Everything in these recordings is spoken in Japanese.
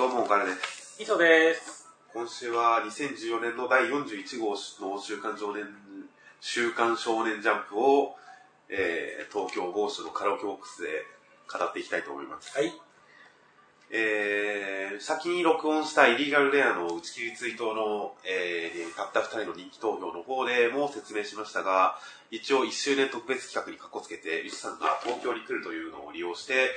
どうも、お金です。以上です。今週は2014年の第41号の週刊少年、週刊少年ジャンプを、えー、東京某所のカラオケボックスで語っていきたいと思います。はい。えー、先に録音したイリーガルレアの打ち切り追悼の、えー、たった二人の人気投票の方でも説明しましたが、一応1周年特別企画にかっこつけて、リスさんが東京に来るというのを利用して、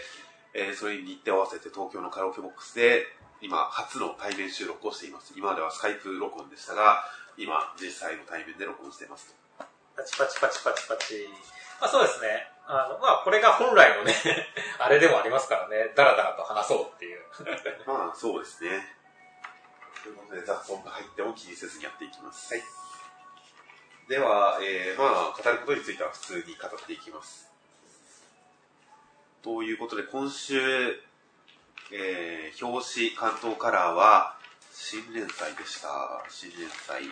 えー、それに日程を合わせて東京のカラオケボックスで、今、初の対面収録をしています。今まではスカイプ録音でしたが、今、実際の対面で録音していますと。パチパチパチパチパチ。まあそうですね。あの、まあこれが本来のね、あれでもありますからね。ダラダラと話そうっていう。まあ、そうですね。ということで、雑音が入っても気にせずにやっていきます。はい。では、えー、まあ、語ることについては普通に語っていきます。ということで、今週、えー、表紙、関東カラーは、新連載でした。新連載。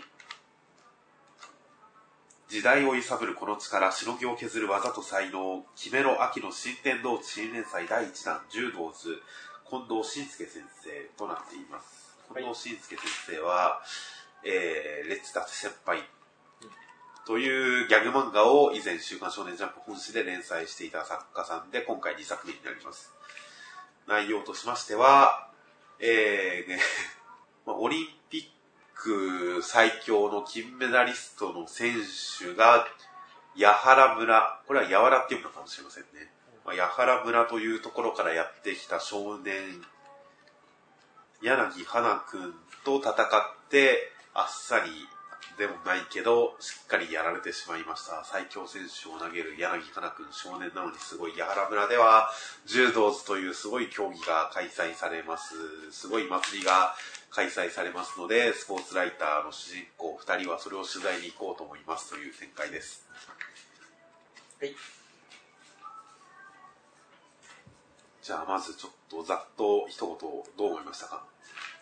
時代を揺さぶるこの力、しのぎを削る技と才能、決めろ秋の新天道地新連載第1弾、柔道図、近藤慎介先生となっています。近藤慎介先生は、えー、レッツダテ先輩というギャグ漫画を以前週刊少年ジャンプ本誌で連載していた作家さんで、今回2作目になります。内容としましては、えー、ね、まあオリンピック最強の金メダリストの選手が、八原村、これは柔らっていうのかもしれませんね。まあ、八原村というところからやってきた少年、柳花くんと戦って、あっさりでもないけど、しっかりやられてしまいました。最強選手を投げる柳花くん少年なのにすごい、八原村では柔道図というすごい競技が開催されます。すごい祭りが開催されますので、スポーツライターの主人公2人はそれを取材に行こうと思いますという展開です。はい。じゃあまずちょっとざっと一言どう思いましたか？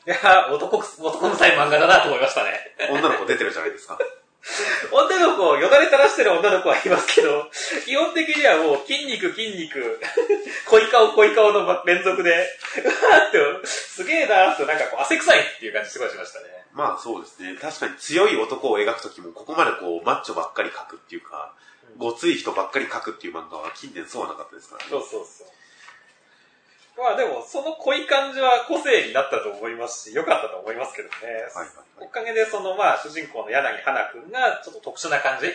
いや男く、男臭い漫画だなと思いましたね。女の子出てるじゃないですか。女の子、よだれ垂らしてる女の子はいますけど、基本的にはもう筋肉筋肉、恋顔恋顔の連続で、うわーって、すげえなーってなんかこう汗臭いっていう感じすごいしましたね。まあそうですね。確かに強い男を描くときもここまでこうマッチョばっかり描くっていうか、ごつい人ばっかり描くっていう漫画は近年そうはなかったですからね。そうそうそう。まあでも、その濃い感じは個性になったと思いますし、良かったと思いますけどね。はいはいはい。おかげでそのまあ主人公の柳花くんがちょっと特殊な感じっ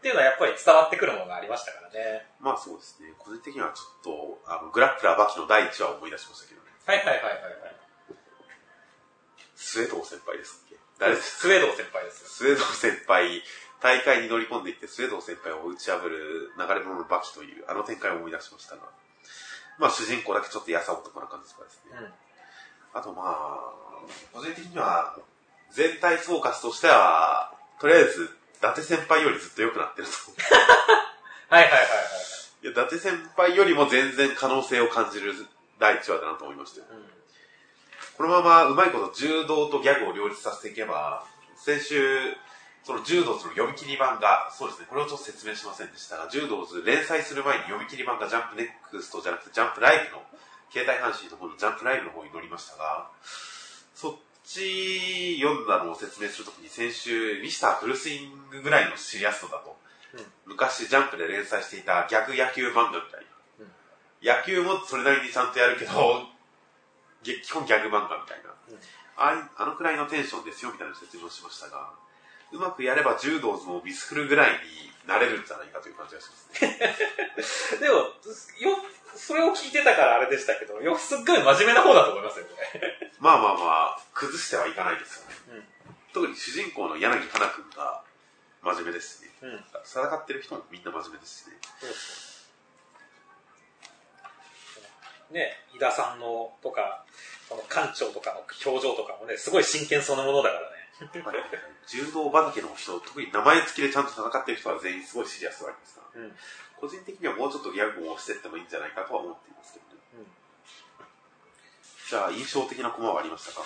ていうのはやっぱり伝わってくるものがありましたからね。まあそうですね。個人的にはちょっと、あの、グラップラーバキの第1話を思い出しましたけどね。はいはいはいはいはい。スウェード先輩ですっけ誰ですスウェード先輩ですよ。スウェード先輩、大会に乗り込んでいってスウェード先輩を打ち破る流れ物のバキという、あの展開を思い出しましたが。まあ主人公だけちょっとやさ男な感じとかですね。うん。あとまあ、個人的には、全体総括としては、とりあえず、伊達先輩よりずっと良くなってると。はいはいはいはい。いや、伊達先輩よりも全然可能性を感じる第1話だなと思いましたよ。うん。このままうまいこと柔道とギャグを両立させていけば、先週、その柔道図の読み切り版が、そうですね、これをちょっと説明しませんでしたが、柔道図連載する前に読み切り版がジャンプネックストじゃなくてジャンプライブの、携帯配信の方のジャンプライブの方に載りましたが、そっち読んだのを説明するときに先週、ミスターフルスイングぐらいのシリアス度だと、昔ジャンプで連載していた逆野球漫画みたいな。野球もそれなりにちゃんとやるけど、げ基本ギャグ漫画みたいな。うんあいあのくらいのテンションですよみたいな説明をしましたが、うまくやれば柔道もミスフルぐらいになれるんじゃないかという感じがしますね。でも、よ、それを聞いてたからあれでしたけど、よ、すっごい真面目な方だと思いますよ、これ。まあまあまあ、崩してはいかないですよね。うん特に主人公の柳花くんが真面目ですしね。うん。戦ってる人もみんな真面目ですしね。ね、井田さんのとか、その館長とかの表情とかもね、すごい真剣そのものだからね。まあ柔道畑の人、特に名前付きでちゃんと戦ってる人は全員すごいシリアスではありますが、うん。個人的にはもうちょっとギャグをしてってもいいんじゃないかとは思っていますけどね。うんじゃあ、印象的なコマはありましたか？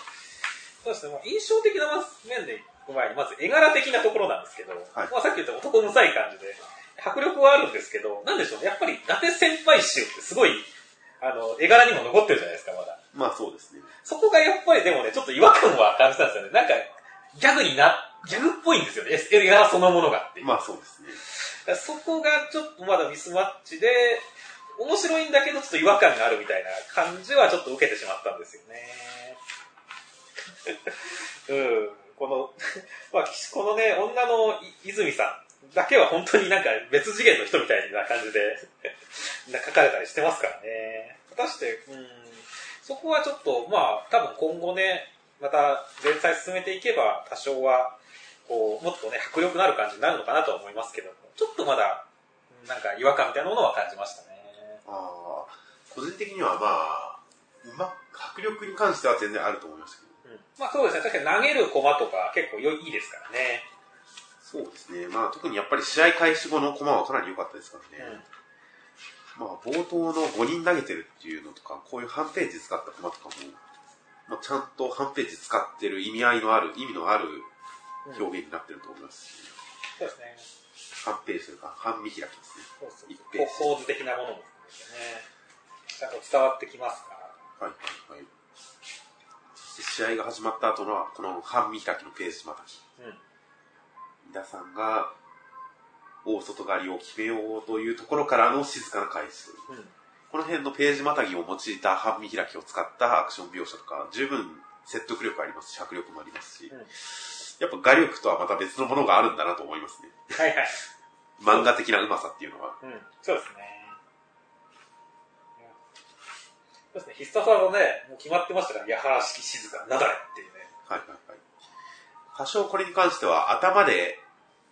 そうですね、まあ、印象的な面で行く前に、まず絵柄的なところなんですけど、はいまあ、さっき言った男むさい感じで、迫力はあるんですけど、なんでしょうね、やっぱり伊達先輩集ってすごい、あの、絵柄にも残ってるじゃないですか、まだ。まあそうですね。そこがやっぱりでもね、ちょっと違和感は感じたんですよね。なんか、ギャグにな、ギャグっぽいんですよね。映画そのものがっていう。まあそうですね。そこがちょっとまだミスマッチで、面白いんだけどちょっと違和感があるみたいな感じはちょっと受けてしまったんですよね。うん。この、まあ、このね、女のい泉さんだけは本当になんか別次元の人みたいな感じで 書かれたりしてますからね。果たして、うん、そこはちょっと、まあ、多分今後ね、また連載進めていけば多少は、こう、もっとね、迫力のある感じになるのかなとは思いますけど、ちょっとまだ、なんか違和感みたいなものは感じましたね。ああ、個人的にはまあ、うま、迫力に関しては全然あると思いましたけど。うん、まあそうですね、確かに投げる駒とか結構良いいですからね。そうですね。まあ特にやっぱり試合開始後の駒はかなり良かったですからね。まあ冒頭の5人投げてるっていうのとか、こういう半ページ使った駒とかも、まあちゃんと半ページ使ってる意味合いのある、意味のある表現になってると思いますし、そうですね。半ページというか、半見開きですね。そうそう一ページ構図的なものも含めてね。ちゃんと伝わってきますか？ら。はいはいはい。そして試合が始まった後の、この半見開きのページまたき。うん。皆さんが、大外刈りを決めようというところからの静かな開始という。うん。この辺のページまたぎを用いた半見開きを使ったアクション描写とか、十分説得力ありますし、迫力もありますし、うんやっぱ画力とはまた別のものがあるんだなと思いますね。はいはい。漫画的なうまさっていうのは。うん。そうですね。そうですね。必殺技ね、もう決まってましたから、矢原式静か、なだれっていうね。はいはいはい。多少これに関しては頭で、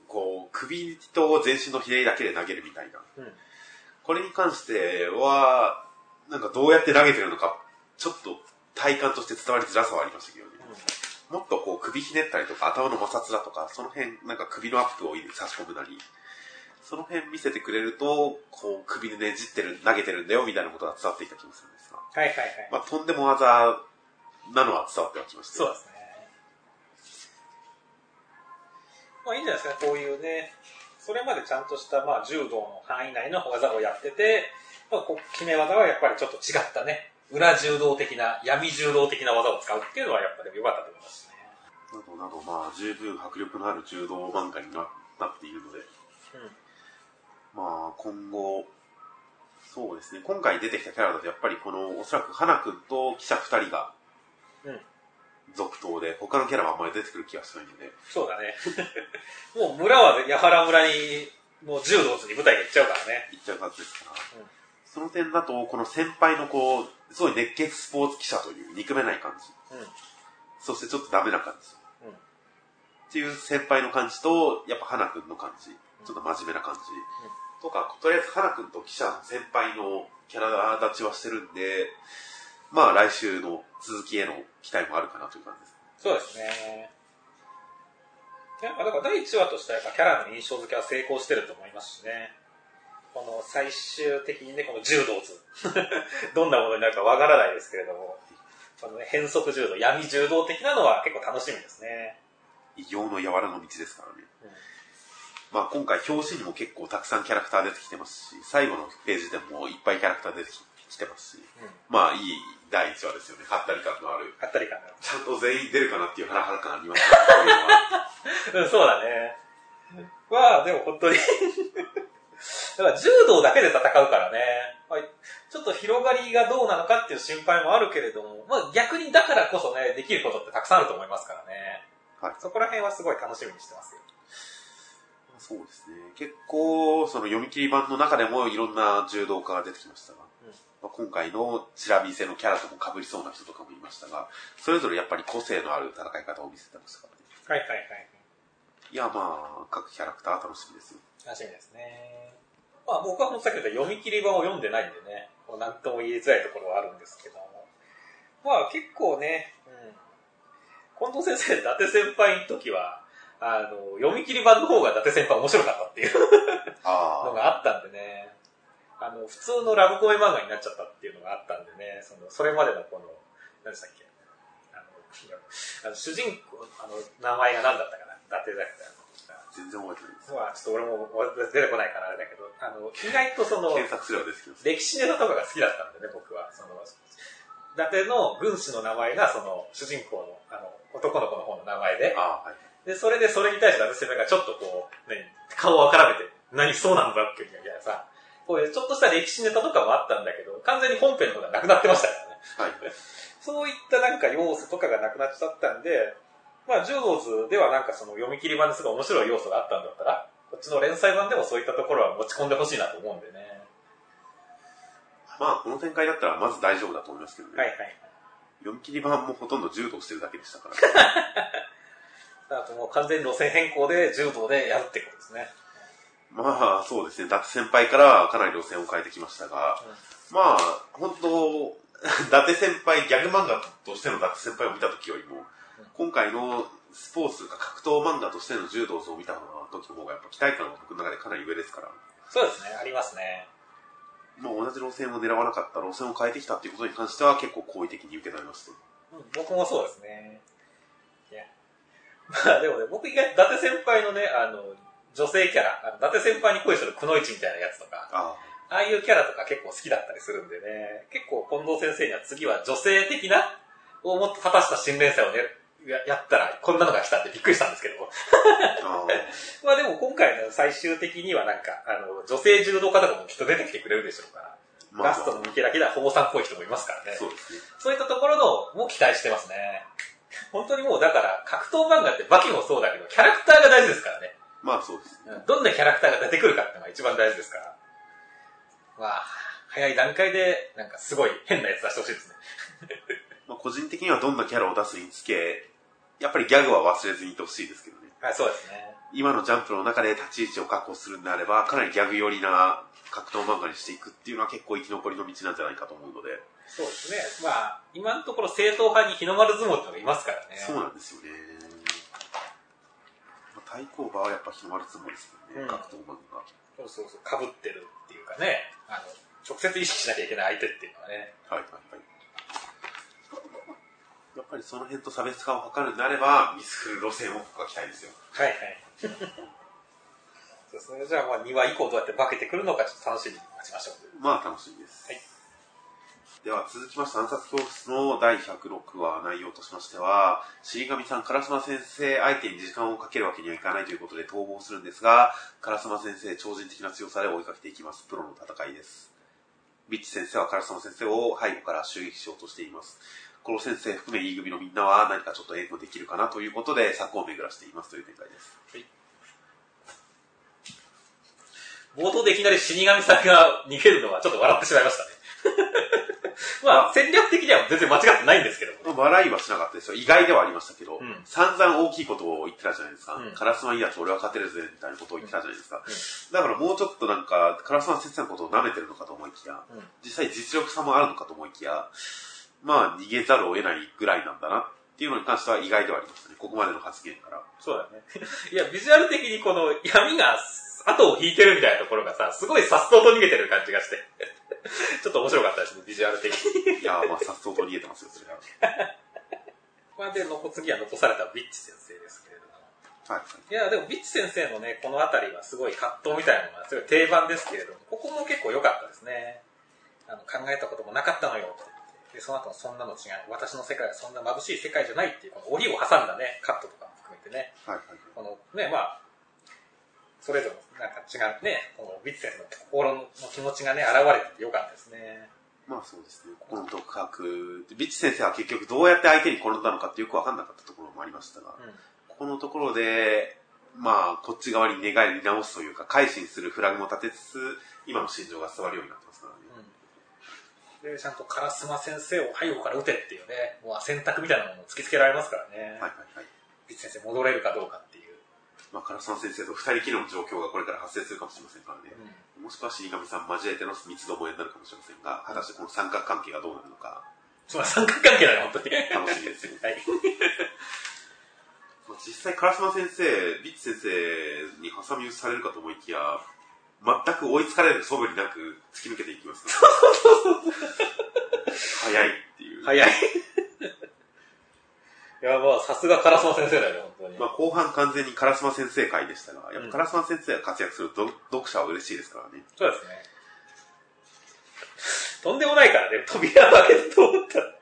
こう、首と全身のひねりだけで投げるみたいな。うん。これに関しては、なんかどうやって投げてるのか、ちょっと体感として伝わりづらさはありましたけどね。もっとこう首ひねったりとか頭の摩擦だとか、その辺なんか首のアップを差し込むなり、その辺見せてくれると、こう首でねじってる、投げてるんだよみたいなことが伝わってきた気もするんですが。はいはいはい。まあとんでも技なのは伝わってはきましたよそうですね。まあいいんじゃないですかね、こういうね、それまでちゃんとした、まあ、柔道の範囲内の技をやってて、まあ、こう決め技はやっぱりちょっと違ったね、裏柔道的な、闇柔道的な技を使うっていうのはやっぱり良かったと思いますね。などなど、まあ十分迫力のある柔道漫画にななっているので、まあ今後、そうですね、今回出てきたキャラだとやっぱりこの、おそらく花くんと記者二人がうん。続投で、他のキャラはあんまり出てくる気がしないので、そうだね。もう村は八原村に、もう柔道図に舞台が行っちゃうからね。いっちゃうはずですから、うん。その点だと、この先輩のこう、すごい熱血スポーツ記者という憎めない感じ、うん。そしてちょっとダメな感じ、うん。っていう先輩の感じと、やっぱ花くんの感じ、ちょっと真面目な感じ、とか、とりあえず花くんと記者の先輩のキャラ立ちはしてるんで、まあ来週の続きへの期待もあるかなという感じです。そうですね。やっぱだから第1話としてはやっぱキャラの印象付けは成功してると思いますしね。この最終的にね、この柔道図。どんなものになるかわからないですけれども、このね、変則柔道、闇柔道的なのは結構楽しみですね。異形の柔らの道ですからね。まあ今回表紙にも結構たくさんキャラクター出てきてますし、最後のページでもいっぱいキャラクター出てきてますし、うん。まあいい第一話ですよね。はったり感のある。あったり感が。ちゃんと全員出るかなっていうハラハラ感ありますね。こ うん、そうだね。まあ、でも本当にだから柔道だけで戦うからね、まあ、ちょっと広がりがどうなのかっていう心配もあるけれども、まあ逆にだからこそね、できることってたくさんあると思いますからね。はいそこら辺はすごい楽しみにしてますよ。そうですね。結構、その読み切り版の中でもいろんな柔道家が出てきましたが、うんまあ、今回のチラビセのキャラとも被りそうな人とかもいましたが、それぞれやっぱり個性のある戦い方を見せてましたか？らね。はいはいはい。いや、まあ、各キャラクター楽しみですよ。楽しみですね。まあ僕は本当さっき言った読み切り版を読んでないんでね、こうなんとも言いづらいところはあるんですけども。まあ結構ね、うん。近藤先生、伊達先輩の時は、あの、読み切り版の方が伊達先輩面白かったっていうのあがあったんでね、あの、普通のラブコメ漫画になっちゃったっていうのがあったんでね、その、それまでのこの、何でしたっけ、あの、あ の主人公、あの、名前が何だったかな、伊達だった。全然覚えてないです。まあ、ちょっと俺も出てこないからあれだけど、あの、意外とその、検索すれば出てきます。歴史ネタとかが好きだったんでね、僕は。その、伊達の軍師の名前が、その、主人公の、あの、男の子の方の名前で、ああ、はい。で、それでそれに対して伊達先輩がちょっとこう、ね、顔をからめて、何そうなんだっていうみたいなさ、こういうちょっとした歴史ネタとかもあったんだけど、完全に本編の方がなくなってましたからね。はい。そういったなんか要素とかがなくなっちゃったんで、まあ、柔道図ではなんかその読み切り版ですごい面白い要素があったんだったら、こっちの連載版でもそういったところは持ち込んでほしいなと思うんでね。まあ、この展開だったらまず大丈夫だと思いますけどね。はいはい。読み切り版もほとんど柔道してるだけでしたから。あともう完全に路線変更で柔道でやるってことですね。まあ、そうですね。伊達先輩からかなり路線を変えてきましたが、まあ、本当伊達先輩、ギャグ漫画としての伊達先輩を見た時よりも、今回のスポーツか格闘漫画としての柔道図を見た時の方がやっぱ期待感が僕の中でかなり上ですから、そうですね、ありますね。まあ同じ路線を狙わなかった路線を変えてきたっていうことに関しては結構好意的に受け止めました。うん僕もそうですね。いや。まあでもね、僕意外と伊達先輩のね、あの、女性キャラ、あの伊達先輩に恋するくのいちみたいなやつとか、あああいうキャラとか結構好きだったりするんでね、結構近藤先生には次は女性的な、をもっと果たした新連載をね、ややったらこんなのが来たってびっくりしたんですけど。あ、あ まあでも今回の最終的にはなんか、あの、女性柔道家とかもきっと出てきてくれるでしょうから、まあ、ガストの見開きでは保護さんっぽい人もいますからね。そうですね。そういったところのも期待してますね。本当にもうだから、格闘漫画ってバキもそうだけど、キャラクターが大事ですからね。まあそうですね。どんなキャラクターが出てくるかっていうのが一番大事ですから。まあ、早い段階で、なんかすごい変なやつ出してほしいですね。まあ個人的にはどんなキャラを出すにつけ、やっぱりギャグは忘れずにいてほしいですけどね。はい、そうですね。今のジャンプの中で立ち位置を確保するんであれば、かなりギャグ寄りな格闘漫画にしていくっていうのは結構生き残りの道なんじゃないかと思うので、そうですね。まあ、今のところ正統派に日の丸相撲ってのがいますからね。そうなんですよね。まあ対抗馬はやっぱ日の丸相撲ですよね、うん格闘漫画。そうそうそう、被ってるっていうかね、あの、直接意識しなきゃいけない相手っていうのはね。はいはいはい。やっぱりその辺と差別化を図るんであれば、ミスフル路線を僕は期待ですよ。はいはい。そうですね。じゃあまあ2話以降どうやって化けてくるのかちょっと楽しみに待ちましょう。まあ楽しみです。はいでは続きまして暗殺教室の第106話内容としましては、死神さん、烏丸先生相手に時間をかけるわけにはいかないということで逃亡するんですが、烏丸先生超人的な強さで追いかけていきます。プロの戦いです。ビッチ先生は烏丸先生を背後から襲撃しようとしています。この先生含め E 組のみんなは何かちょっと援護できるかなということで策を巡らしていますという展開です。冒頭でいきなり死神さんが逃げるのはちょっと笑ってしまいましたね。まあ、戦略的には全然間違ってないんですけども。笑いはしなかったですよ。意外ではありましたけど、うん散々大きいことを言ってたじゃないですか。うんカラスマいいやつ俺は勝てるぜ、みたいなことを言ってたじゃないですか。だからもうちょっとなんか、カラスマ先生のことを舐めてるのかと思いきや、うん実際実力差もあるのかと思いきや、まあ逃げざるを得ないぐらいなんだなっていうのに関しては意外ではありましたね。ここまでの発言から。そうだね。いや、ビジュアル的にこの闇が後を引いてるみたいなところがさ、すごいさっそうと逃げてる感じがして。ちょっと面白かったですね、ビジュアル的に。いやーまあさっそうと逃げてますよ、それは。まあで、残次は残されたビッチ先生ですけれども。はい。いや、でもビッチ先生のね、このあたりはすごい葛藤みたいなのがすごい定番ですけれども、ここも結構良かったですね。あの考えたこともなかったのよって言って。で、その後のそんなの違う。私の世界はそんな眩しい世界じゃないっていう、この檻を挟んだね、カットとかも含めてね。はいはいはい。このね、まあ、それぞれなんか違うね、このビッチ先生の心の気持ちがね、現れててよかったですね。まあそうですね。ここの独白。ビッチ先生は結局どうやって相手に転んだのかってよくわかんなかったところもありましたが、うん。ここのところで、まあ、こっち側に寝返り直すというか、改心するフラグも立てつつ、今の心情が伝わるようになってますからね。うん。で、ちゃんと烏丸先生を背後から撃てっていうね、もう選択みたいなものを突きつけられますからね。はいはいはい。ビッチ先生戻れるかどうかっていう。まあ、唐沢先生と二人きりの状況がこれから発生するかもしれませんからね。もしくは死神さん交えての三つどもえになるかもしれませんが、果たしてこの三角関係がどうなるのか、そんな三角関係だよ、本当に。楽しみですね。はい。まあ、実際、唐沢先生、ビッチ先生に挟み撃ちされるかと思いきや、全く追いつかれる素振りなく突き抜けていきますね。早いっていう。早い。いや、まあ、さすが烏丸先生だよね、本当に。まあ、後半完全に烏丸先生会でしたが、やっうんぱ烏丸先生が活躍すると読者は嬉しいですからね。そうですね。とんでもないからね、扉を開けてと思ったら。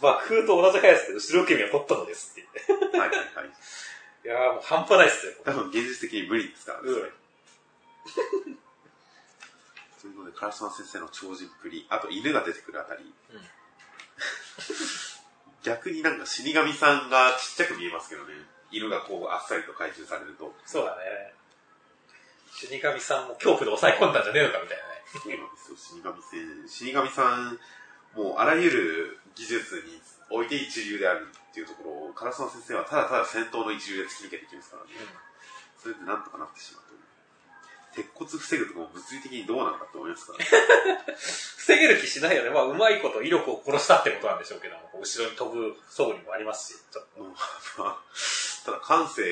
爆風と同じ速さで後ろ受け身を取ったのですって言って。はいはいはい。いやーもう半端ないっすよ。多分現実的に無理ですからね。うん ということで、烏丸先生の超人っぷり、あと犬が出てくるあたり、うん 逆になんか死神さんがちっちゃく見えますけどね。犬がこうあっさりと回収されると。そうだね。死神さんも恐怖で抑え込んだんじゃねえのかみたいなね。そうなんですよ、死神先死神さん、もうあらゆる技術において一流であるっていうところを、烏丸先生はただただ戦闘の一流で突き抜けていきますからね。それでなんとかなってしまうという。鉄骨防ぐとかも物理的にどうなのかって思いますか？らね。防げる気しないよね。まあ、うまいこと威力を殺したってことなんでしょうけども、後ろに飛ぶ装備もありますし、ちょっと。ただ感性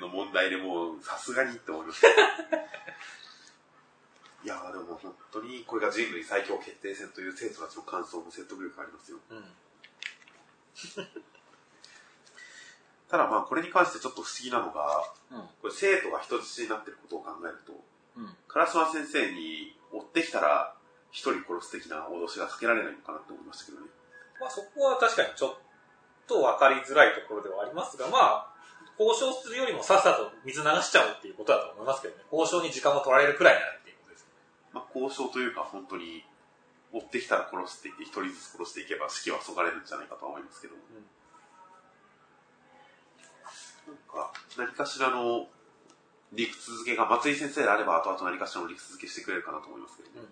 の問題でもうさすがにって思います。いやーでも本当にこれが人類最強決定戦という生徒たちの感想も説得力ありますよ。うん。ただまあこれに関してちょっと不思議なのが、うん。これ生徒が人質になっていることを考えると、うん。烏丸先生に追ってきたら一人殺す的な脅しがかけられないのかなって思いましたけどね。まあ、そこは確かにちょっと分かりづらいところではありますが、まあ、交渉するよりもさっさと水流しちゃおうっていうことだと思いますけどね。交渉に時間を取られるくらいならっていうことです。まあ交渉というか本当に追ってきたら殺すって言って一人ずつ殺していけば士気はそがれるんじゃないかとは思いますけど。なんか、何かしらの理屈付けが松井先生であれば後々何かしらの理屈付けしてくれるかなと思いますけどね。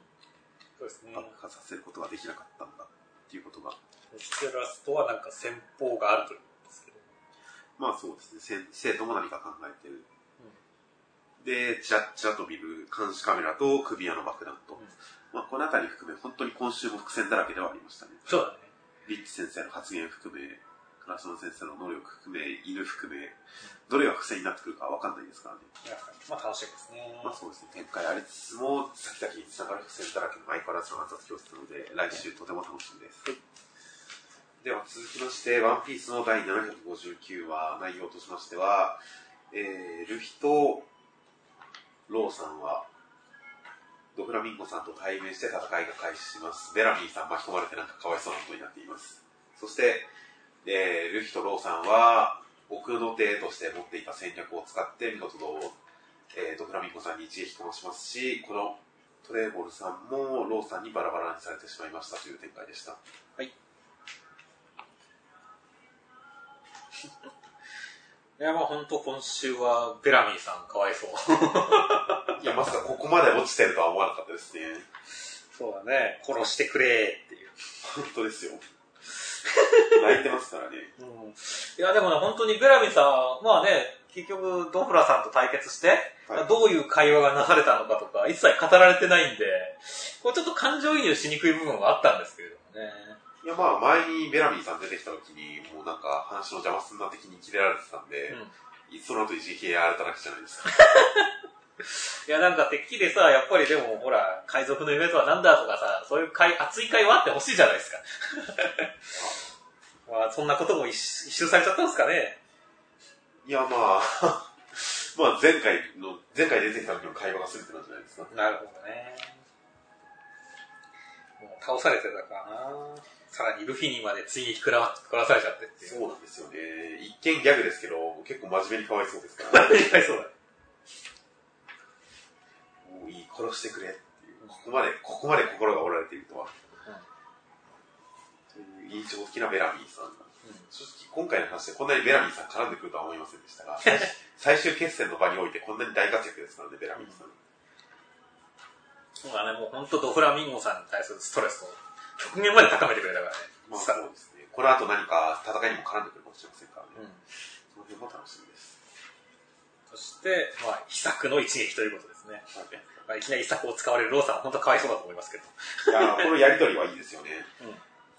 そうですね。爆破させることができなかったんだっていうことが。ステラスとはなんか戦法があるというんですけど。まあそうですね。生徒も何か考えてる。で、チラッチラと見る監視カメラと首輪の爆弾と。うんまあこのあたり含め、本当に今週も伏線だらけではありましたね。そうだね。リッチ先生の発言含め、クラスの先生の能力含め、犬含め、どれが伏線になってくるかわかんないですからね。まあ楽しみですね。まあそうですね、展開ありつつも、先々に繋がる伏線だらけの相変わらずの暗殺教室なので、来週とても楽しみです。では続きまして、ワンピースの第759話、内容としましては、えー、ルフィとローさんは、ドフラミンゴさんと対面して戦いが開始します。ベラミーさん巻き込まれてなんかかわいそうなことになっています。そして、えー、ルフィとローさんは、奥の手として持っていた戦略を使って、見事と、えー、ドフラミンゴさんに一撃かましますし、このトレーボルさんもローさんにバラバラにされてしまいましたという展開でした。いや、まあ本当今週はベラミーさんかわいそう。いや、まさかここまで落ちてるとは思わなかったですね。そうだね。殺してくれっていう。本当ですよ。泣いてますからね。うん、いや、でもね、本当にベラミーさん、まあね、結局、ドフラさんと対決して、はいどういう会話がなされたのかとか、一切語られてないんで、これちょっと感情移入しにくい部分はあったんですけれどもね。いや、まあ、前にベラミーさん出てきた時に、もうなんか話の邪魔すんな的にキレられてたんで、うんその後いじけやられただけじゃないですか。いや、なんかてっきりさ、やっぱりでも、ほら、海賊の夢とは何だとかさ、そういう会熱い会話あってほしいじゃないですか。まあ、そんなことも一一周されちゃったんですかね。いや、まあ、まあ前回の、前回出てきた時の会話が全てなんじゃないですか。なるほどね。もう倒されてたからな。さらにルフィにまで追撃食らわ食らわされちゃってっていう。そうなんですよね。一見ギャグですけど、結構真面目にかわいそうですから、いやそうだ。もういい、殺してくれっていう。ここまで、ここまで心が折られているとは。う印象的なベラミーさん。正直、今回の話でこんなにベラミーさん絡んでくるとは思いませんでしたが、最 最終決戦の場においてこんなに大活躍ですからね、ベラミーさん。そうだね、もう本当ドフラミンゴさんに対するストレスを極限まで高めてくれたからね。まあさそうですね。この後何か戦いにも絡んでくるかもしれませんからね。うんその辺も楽しみです。そして、まあ、秘策の一撃ということですね。まあ、いきなり秘策を使われるローさんは本当かわいそうだと思いますけど。いやーこのやりとりはいいですよね。うん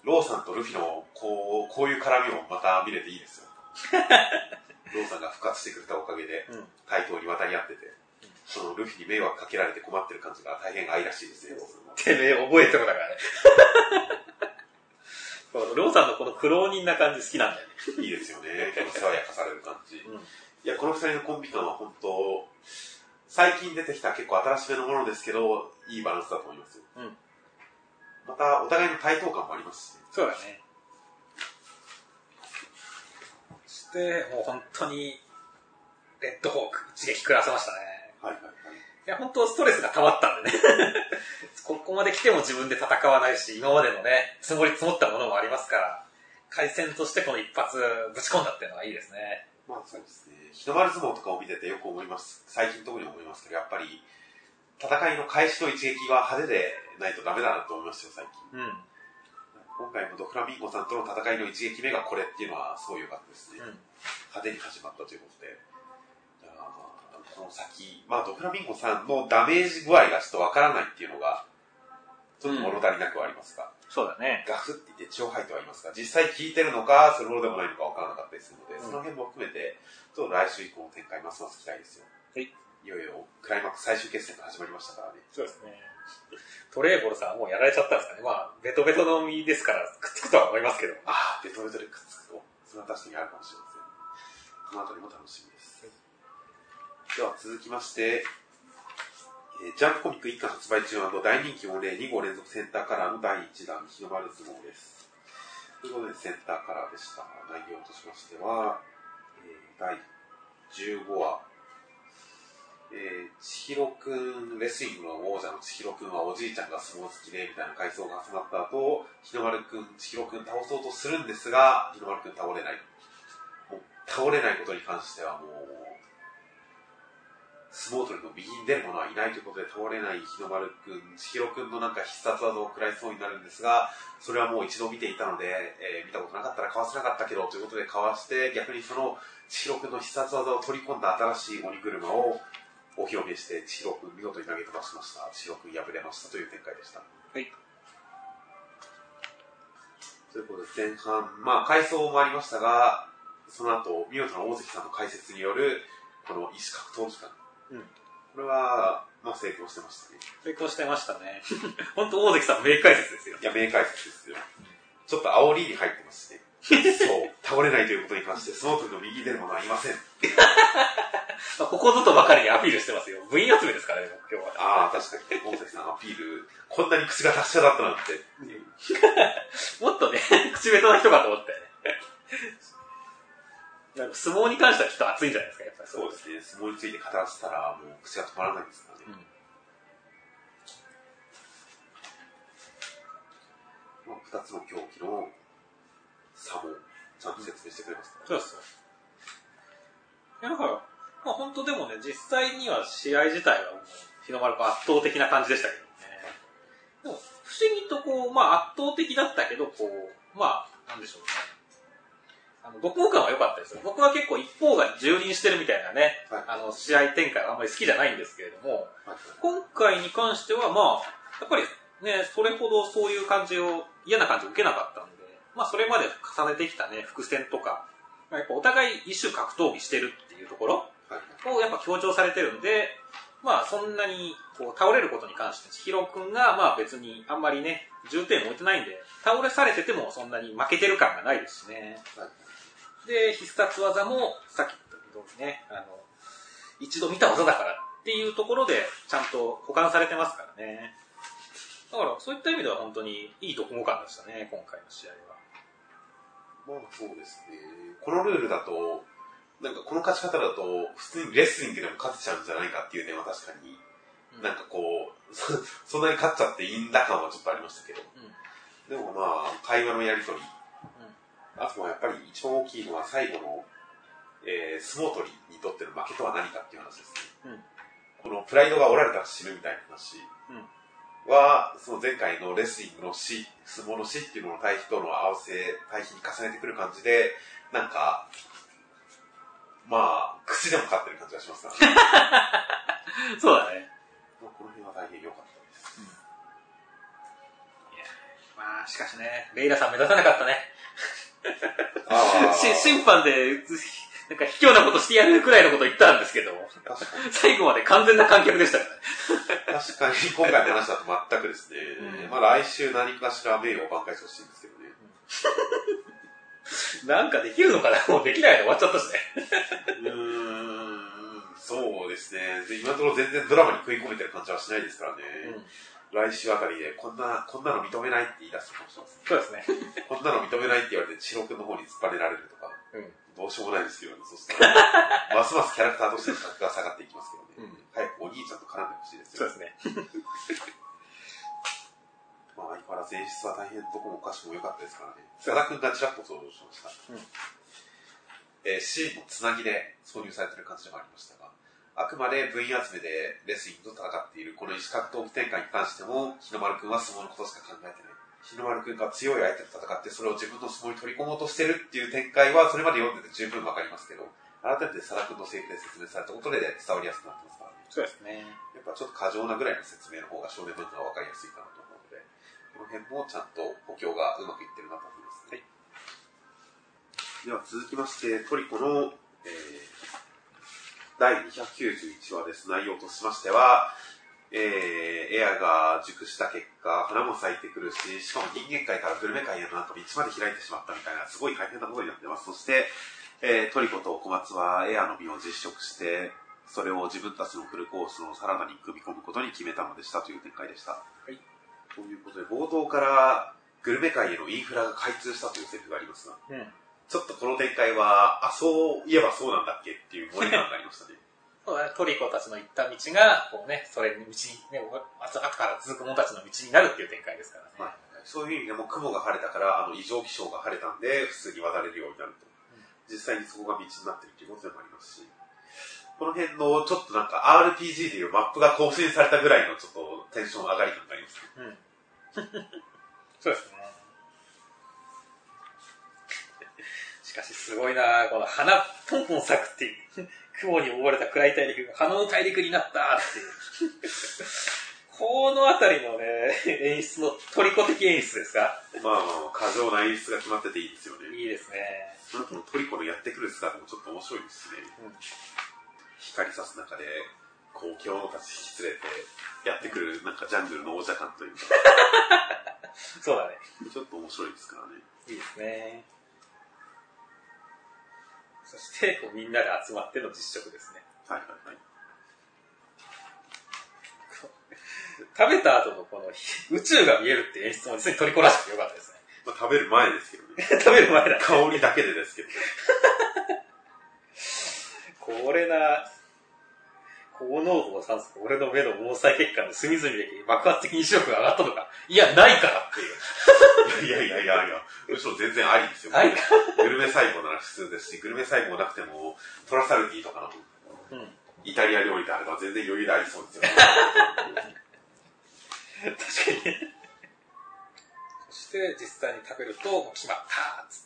ローさんとルフィのこうこういう絡みをまた見れていいですよ。ローさんが復活してくれたおかげで、うん対等に渡り合ってて、そのルフィに迷惑かけられて困ってる感じが大変愛らしいですね、ローさんは。てめえ覚えてるだからね。そうローさんのこの苦労人な感じ好きなんだよね。いいですよね、爽やかされる感じ。いや、この二人のコンビ感は本当、最近出てきた結構新しめのものですけど、いいバランスだと思いますよ。うんまた、お互いの対等感もありますしね。そうだね。で、もう本当に、レッドホーク、一撃食らわせましたね。はいはいはい。いや、本当ストレスが溜まったんでね。ここまで来ても自分で戦わないし、今までのね、積もり積もったものもありますから、回戦としてこの一発ぶち込んだっていうのはいいですね。まあそうですね。日の丸相撲とかを見ててよく思います。最近特に思いますけど、やっぱり、戦いの開始の一撃は派手でないとダメだなと思いましたよ、最近。うん。今回もドフラミンゴさんとの戦いの一撃目がこれっていうのはすごい良かったですね。うん。派手に始まったということで。この先、まあドフラミンゴさんのダメージ具合がちょっとわからないっていうのが、ちょっと物足りなくはありますが、そうだね。ガフって言って血を吐いてはいますが、実際効いてるのか、それほどでもないのかわからなかったりするので、うんその辺も含めて、ちょっと来週以降の展開ますます期待ですよ。はい。いよいよクライマックス最終決戦が始まりましたからね。そうですね。トレーボルさんはもうやられちゃったんですかね。まあ、ベトベトの身ですから、くっつくとは思いますけど。ああ、ベトベトでくっつくと、それは確かにあるかもしれません。このあたりも楽しみです。では続きまして、えージャンプコミック一巻発売中大人気御礼2号連続センターカラーの第1弾、日の丸相撲です。ということでセンターカラーでした。内容としましては、えー第15話、えー、千尋くん、レスリングの王者の千尋くんはおじいちゃんが相撲好きで、みたいな回想が集まった後、日の丸くん、千尋くん倒そうとするんですが、日の丸くん倒れない。もう倒れないことに関してはもう、相撲取りの右に出る者はいないということで倒れない日の丸くん、千尋くんのなんか必殺技を食らいそうになるんですが、それはもう一度見ていたので、えー見たことなかったらかわせなかったけど、ということでかわして、逆にその千尋くんの必殺技を取り込んだ新しい鬼車をお披露目して、千尋くん見事に投げ飛ばしました。千尋くん敗れましたという展開でした。はい。ということで前半、まあ回想もありましたが、その後、見事な大関さんの解説による、この異種格闘技感。うんこれは、まあ成功してましたね。成功してましたね。本当大関さん名解説ですよい。や、名解説ですよ。ちょっと煽りに入ってますね。そう、倒れないということに関して、その時の右に出る者はいません。まあここぞとばかりにアピールしてますよ。部員集めですからね、目標は。ああ、確かに、大関さんアピール、こんなに口が達者だったなんて。もっとね、口下手な人かと思って。なんか相撲に関してはきっと熱いんじゃないですか、やっぱりそうですね、相撲について語らせたら、もう口が止まらないですからね。うんまあ、二つの競技の差もちゃんと説明してくれますから、そうです。いや、だから、まあ本当でもね、実際には試合自体はもう、日の丸くん圧倒的な感じでしたけどね。でも、不思議とこう、まあ圧倒的だったけど、こう、まあ、なんでしょうね。あの、独語感は良かったですよ。僕は結構一方が蹂躙してるみたいなね、はいあの、試合展開はあんまり好きじゃないんですけれども、はい今回に関しては、まあ、やっぱりね、それほどそういう感じを、嫌な感じを受けなかったんで、まあ、それまで重ねてきたね、伏線とか、まあ、やっぱお互い一種格闘技してるっていうところはいをやっぱ強調されてるんで、まあ、そんなに、こう、倒れることに関して、千尋くんが、まあ別にあんまりね、重点を置いてないんで、倒れされててもそんなに負けてる感がないですしね。はいで、必殺技も、さっき言った通りね、あの、一度見た技だからっていうところで、ちゃんと保管されてますからね。だから、そういった意味では本当にいい読語感でしたね、今回の試合は。まあそうですね。このルールだと、なんかこの勝ち方だと、普通にレスリングでも勝てちゃうんじゃないかっていう点は確かに、なんかこう、そ そんなに勝っちゃっていいんだ感はちょっとありましたけど。でもまあ、会話のやりとり。あとはやっぱり一番大きいのは最後の、えー、相撲取りにとっての負けとは何かっていう話ですね。うんこのプライドが折られたら死ぬみたいな話は、その前回のレスリングの死、相撲の死っていうのの対比との合わせ、対比に重ねてくる感じで、なんか、まあ、口でも勝ってる感じがしますからね。そうだね。まあこの辺は大変良かったです。まあ、しかしね、レイラさん目立たなかったね。あし審判で、なんか卑怯なことしてやるくらいのこと言ったんですけど、最後まで完全な観客でしたからね。確かに今回の話だと全くですね、うんまあ来週何かしら名誉を挽回してほしいんですけどね。なんかできるのかなもうできないで終わっちゃったしね。うーん、そうですね。で今のところ全然ドラマに食い込めてる感じはしないですからね。来週あたりでこんな、こんなの認めないって言い出すかもしれません。そうですね。こんなの認めないって言われて、千代くんの方に突っ張れられるとか、うん。どどうしようもないですけどね、そしたら。ますますキャラクターとしての格が下がっていきますけどね。うん早くお兄ちゃんと絡んでほしいですよ。そうですね。まあ、相変わらず演出は大変どこもおかしくも良かったですからね。塚田君がちらっと登場しました。うんえーシーンのつなぎで挿入されてる感じでもありましたが、あくまで部員集めでレスリングと戦っているこの石格闘技展開に関しても、日の丸君は相撲のことしか考えてない。日の丸君が強い相手と戦ってそれを自分の相撲に取り込もうとしてるっていう展開はそれまで読んでて十分わかりますけど、改めて佐田君のセリフで説明されたことで伝わりやすくなってますからね。そうですね。やっぱちょっと過剰なぐらいの説明の方が少年漫画は分かりやすいかなと思うので、この辺もちゃんと補強がうまくいってるなと思います、ねでは続きまして、トリコの、えー第291話です。内容としましては、えーエアが熟した結果、花も咲いてくるし、しかも人間界からグルメ界へのなんか道まで開いてしまったみたいな、すごい大変なことになってます。そして、えートリコと小松はエアの実を実食して、それを自分たちのフルコースのサラダに組み込むことに決めたのでしたという展開でした。いということで、冒頭からグルメ界へのインフラが開通したというセリフがありますが、うん。ちょっとこの展開は、あ、そういえばそうなんだっけっていう盛り感がありましたね。そうだねトリコたちの行った道が、こうね、それに道に、ね、後から続く者たちの道になるっていう展開ですからね。そういう意味でも雲が晴れたから、あの異常気象が晴れたんで、普通に渡れるようになると。実際にそこが道になってるということでもありますし、この辺のちょっとなんか RPG でいうマップが更新されたぐらいのちょっとテンション上がり感がありますね。うん。そうですね。かしすごいなこの花、ポンポン咲くっていう。雲に覆われた暗い大陸が花の大陸になったっていう。このあたりのね、演出のトリコ的演出ですか？まあまあ、過剰な演出が決まってていいですよね。いいですね。その後のトリコのやってくる姿もちょっと面白いですしね。うん光さす中で、こう、獣たち引き連れてやってくる、なんかジャングルの王者感というか、そうだね。ちょっと面白いですからね。いいですね。そして、こうみんなで集まっての実食ですね。はいはいはい。食べた後のこの宇宙が見えるっていう演出も実にトリコらしくてよかったですね。まあ食べる前ですけどね。食べる前だ。香りだけでですけどね。これな、高濃度の酸素が俺の目の毛細血管の隅々で爆発的に視力が上がったのか。いや、ないからっていう。いやいやいやいや、むしろ全然ありですよ。ないグルメ細胞なら普通ですし、グルメ細胞なくても、トラサルティとかのうん。イタリア料理であれば全然余裕でありそうですよね。確かにね。そして、実際に食べると、もう決まったっつってね。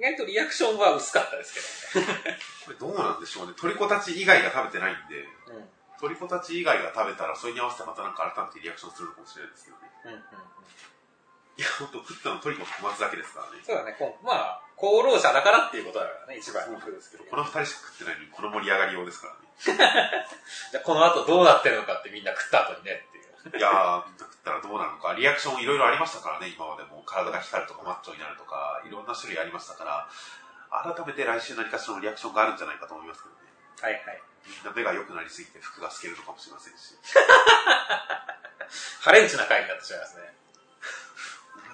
意外とリアクションは薄かったですけどね。これどうなんでしょうね。トリコたち以外が食べてないんで、うん。トリコたち以外が食べたら、それに合わせてまたなんか改めてリアクションするのかもしれないですけどね。うんうんうん。いや、ほんと食ったのトリコと小松だけですからね。そうだね。まあ、功労者だからっていうことだからね、一番そうですけど、この二人しか食ってないのに、この盛り上がりようですからね。じゃあこの後どうなってるのかってみんな食った後にね いやー、みんな食ったらどうなるのか、リアクションいろいろありましたからね、今までも。体が光るとか、マッチョになるとか、いろんな種類ありましたから、改めて来週何かしらのリアクションがあるんじゃないかと思いますけどね。はいはい。みんな目が良くなりすぎて服が透けるのかもしれませんし。ハレンチな回になってしまいますね。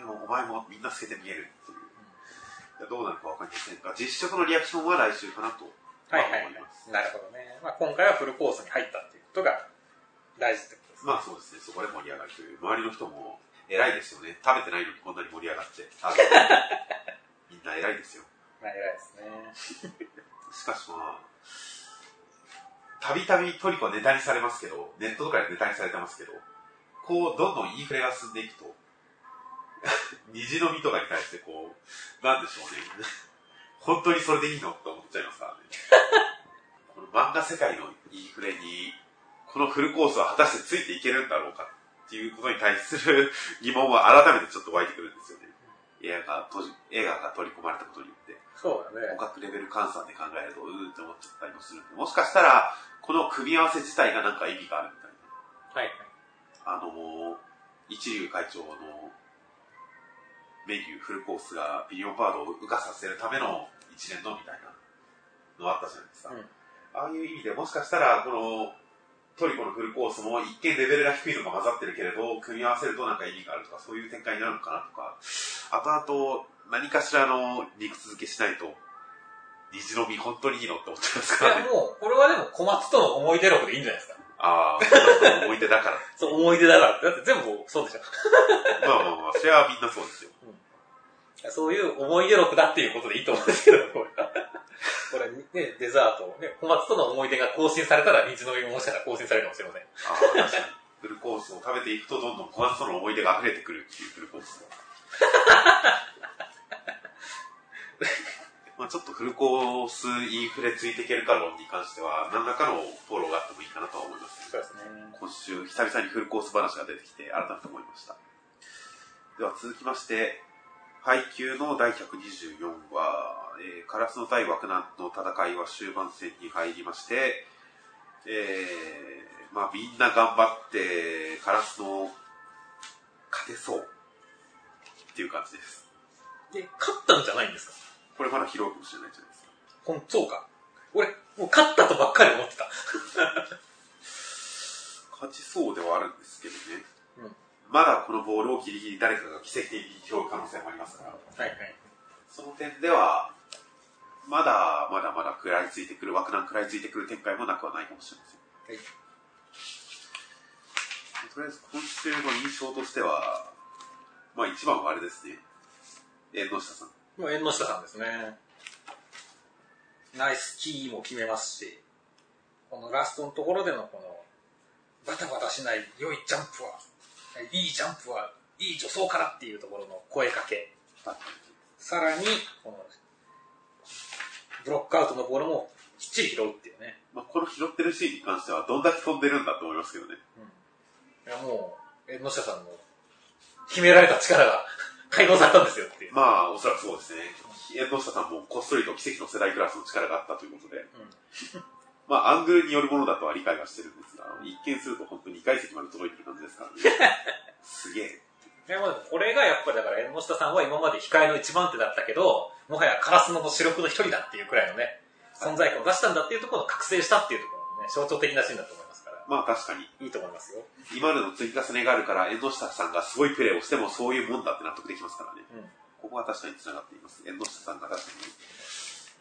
お前も、お前もみんな透けて見えるっていう。いやどうなるかわかりませんが、実食のリアクションは来週かなと、はいはい、思い。なるほどね。まあ今回はフルコースに入ったっていうことが大事ってこ。まあそうですね、そこで盛り上がるという。周りの人も偉いですよね。食べてないのにこんなに盛り上がって。みんな偉いですよ。まあ偉いですね。しかしまあ、たびたびトリコはネタにされますけど、ネットとかでネタにされてますけど、こう、どんどんインフレが進んでいくと、虹の実とかに対してこう、なんでしょうね。本当にそれでいいのって思っちゃいますからね。この漫画世界のインフレに、このフルコースは果たしてついていけるんだろうかっていうことに対する疑問は改めてちょっと湧いてくるんですよね。映画が映画が取り込まれたことによって。そうだね互。角レベル換算で考えると、うーって思っちゃったりもするんで、もしかしたら、この組み合わせ自体がなんか意味があるみたいはいはい。な。あのー、一流会長のメニュー、フルコースがビリオンパードを浮かさせるための一連のみたいなのあったじゃないですか。うんああいう意味でもしかしたら、このトリコのフルコースも一見レベルが低いのが混ざってるけれど、組み合わせるとなんか意味があるとか、そういう展開になるのかなとか、後々何かしらの肉続けしないと、虹の実本当にいいのって思っちゃいますいからね。やもう、これはでも小松との思い出録でいいんじゃないですか。ああ、思い出だから。そう、思い出だから。だって全部そうでしょ。まあまあまあ、それはみんなそうですよ。そういう思い出録だっていうことでいいと思うんですけど、これは。これね、デザート、ね、小松との思い出が更新されたら、虹の実ももしかしたら更新されるかもしれません。ああ、確かに。フルコースを食べていくと、どんどん小松との思い出が溢れてくるっていうフルコース まあちょっとフルコースインフレついていけるか論に関しては、何らかのフォローがあってもいいかなとは思います。そうですね。今週、久々にフルコース話が出てきて、改めて思いました。では続きまして、配給の第124話、えーカラスの対枠南の戦いは終盤戦に入りまして、えーまあみんな頑張って、カラスの勝てそうっていう感じです。で、勝ったんじゃないんですか？これまだ拾うかもしれないじゃないですか。ほん、そうか。俺、もう勝ったとばっかり思ってた。勝ちそうではあるんですけどね。うんまだこのボールをギリギリ誰かが奇跡的に拾う可能性もありますから。はいはい。そその点では、まだまだまだ食らいついてくる、枠南食らいついてくる展開もなくはないかもしれません。はいとりあえず今週の印象としては、まあ一番はあれですね。縁の下さん。もう縁の下さんですね。ナイスキーも決めますし、このラストのところでのこの、バタバタしない良いジャンプは、いいジャンプは、いい助走からっていうところの声かけ。さらに、この、ブロックアウトのボールもきっちり拾うっていうね。まあこの拾ってるシーンに関してはどんだけ飛んでるんだと思いますけどね。いやもう、縁の下さんの秘められた力が 解放されたんですよっていう。まあおそらくそうですね。縁の下さんもこっそりと奇跡の世代クラスの力があったということで、まあアングルによるものだとは理解はしてるんですが、一見すると本当に2階席まで届いてる感じですからね。すげえ。いやまあでもこれがやっぱりだから縁の下さんは今まで控えの一番手だったけど、もはやカラスの主力の一人だっていうくらいのね、存在感を出したんだっていうところを覚醒したっていうところのね、象徴的なシーンだと思いますから、まあ確かに、いいと思いますよ。今までの積み重ねがあるから、縁の下さんがすごいプレーをしてもそういうもんだって納得できますからね。うん。ここは確かに繋がっています。縁の下さんが確かに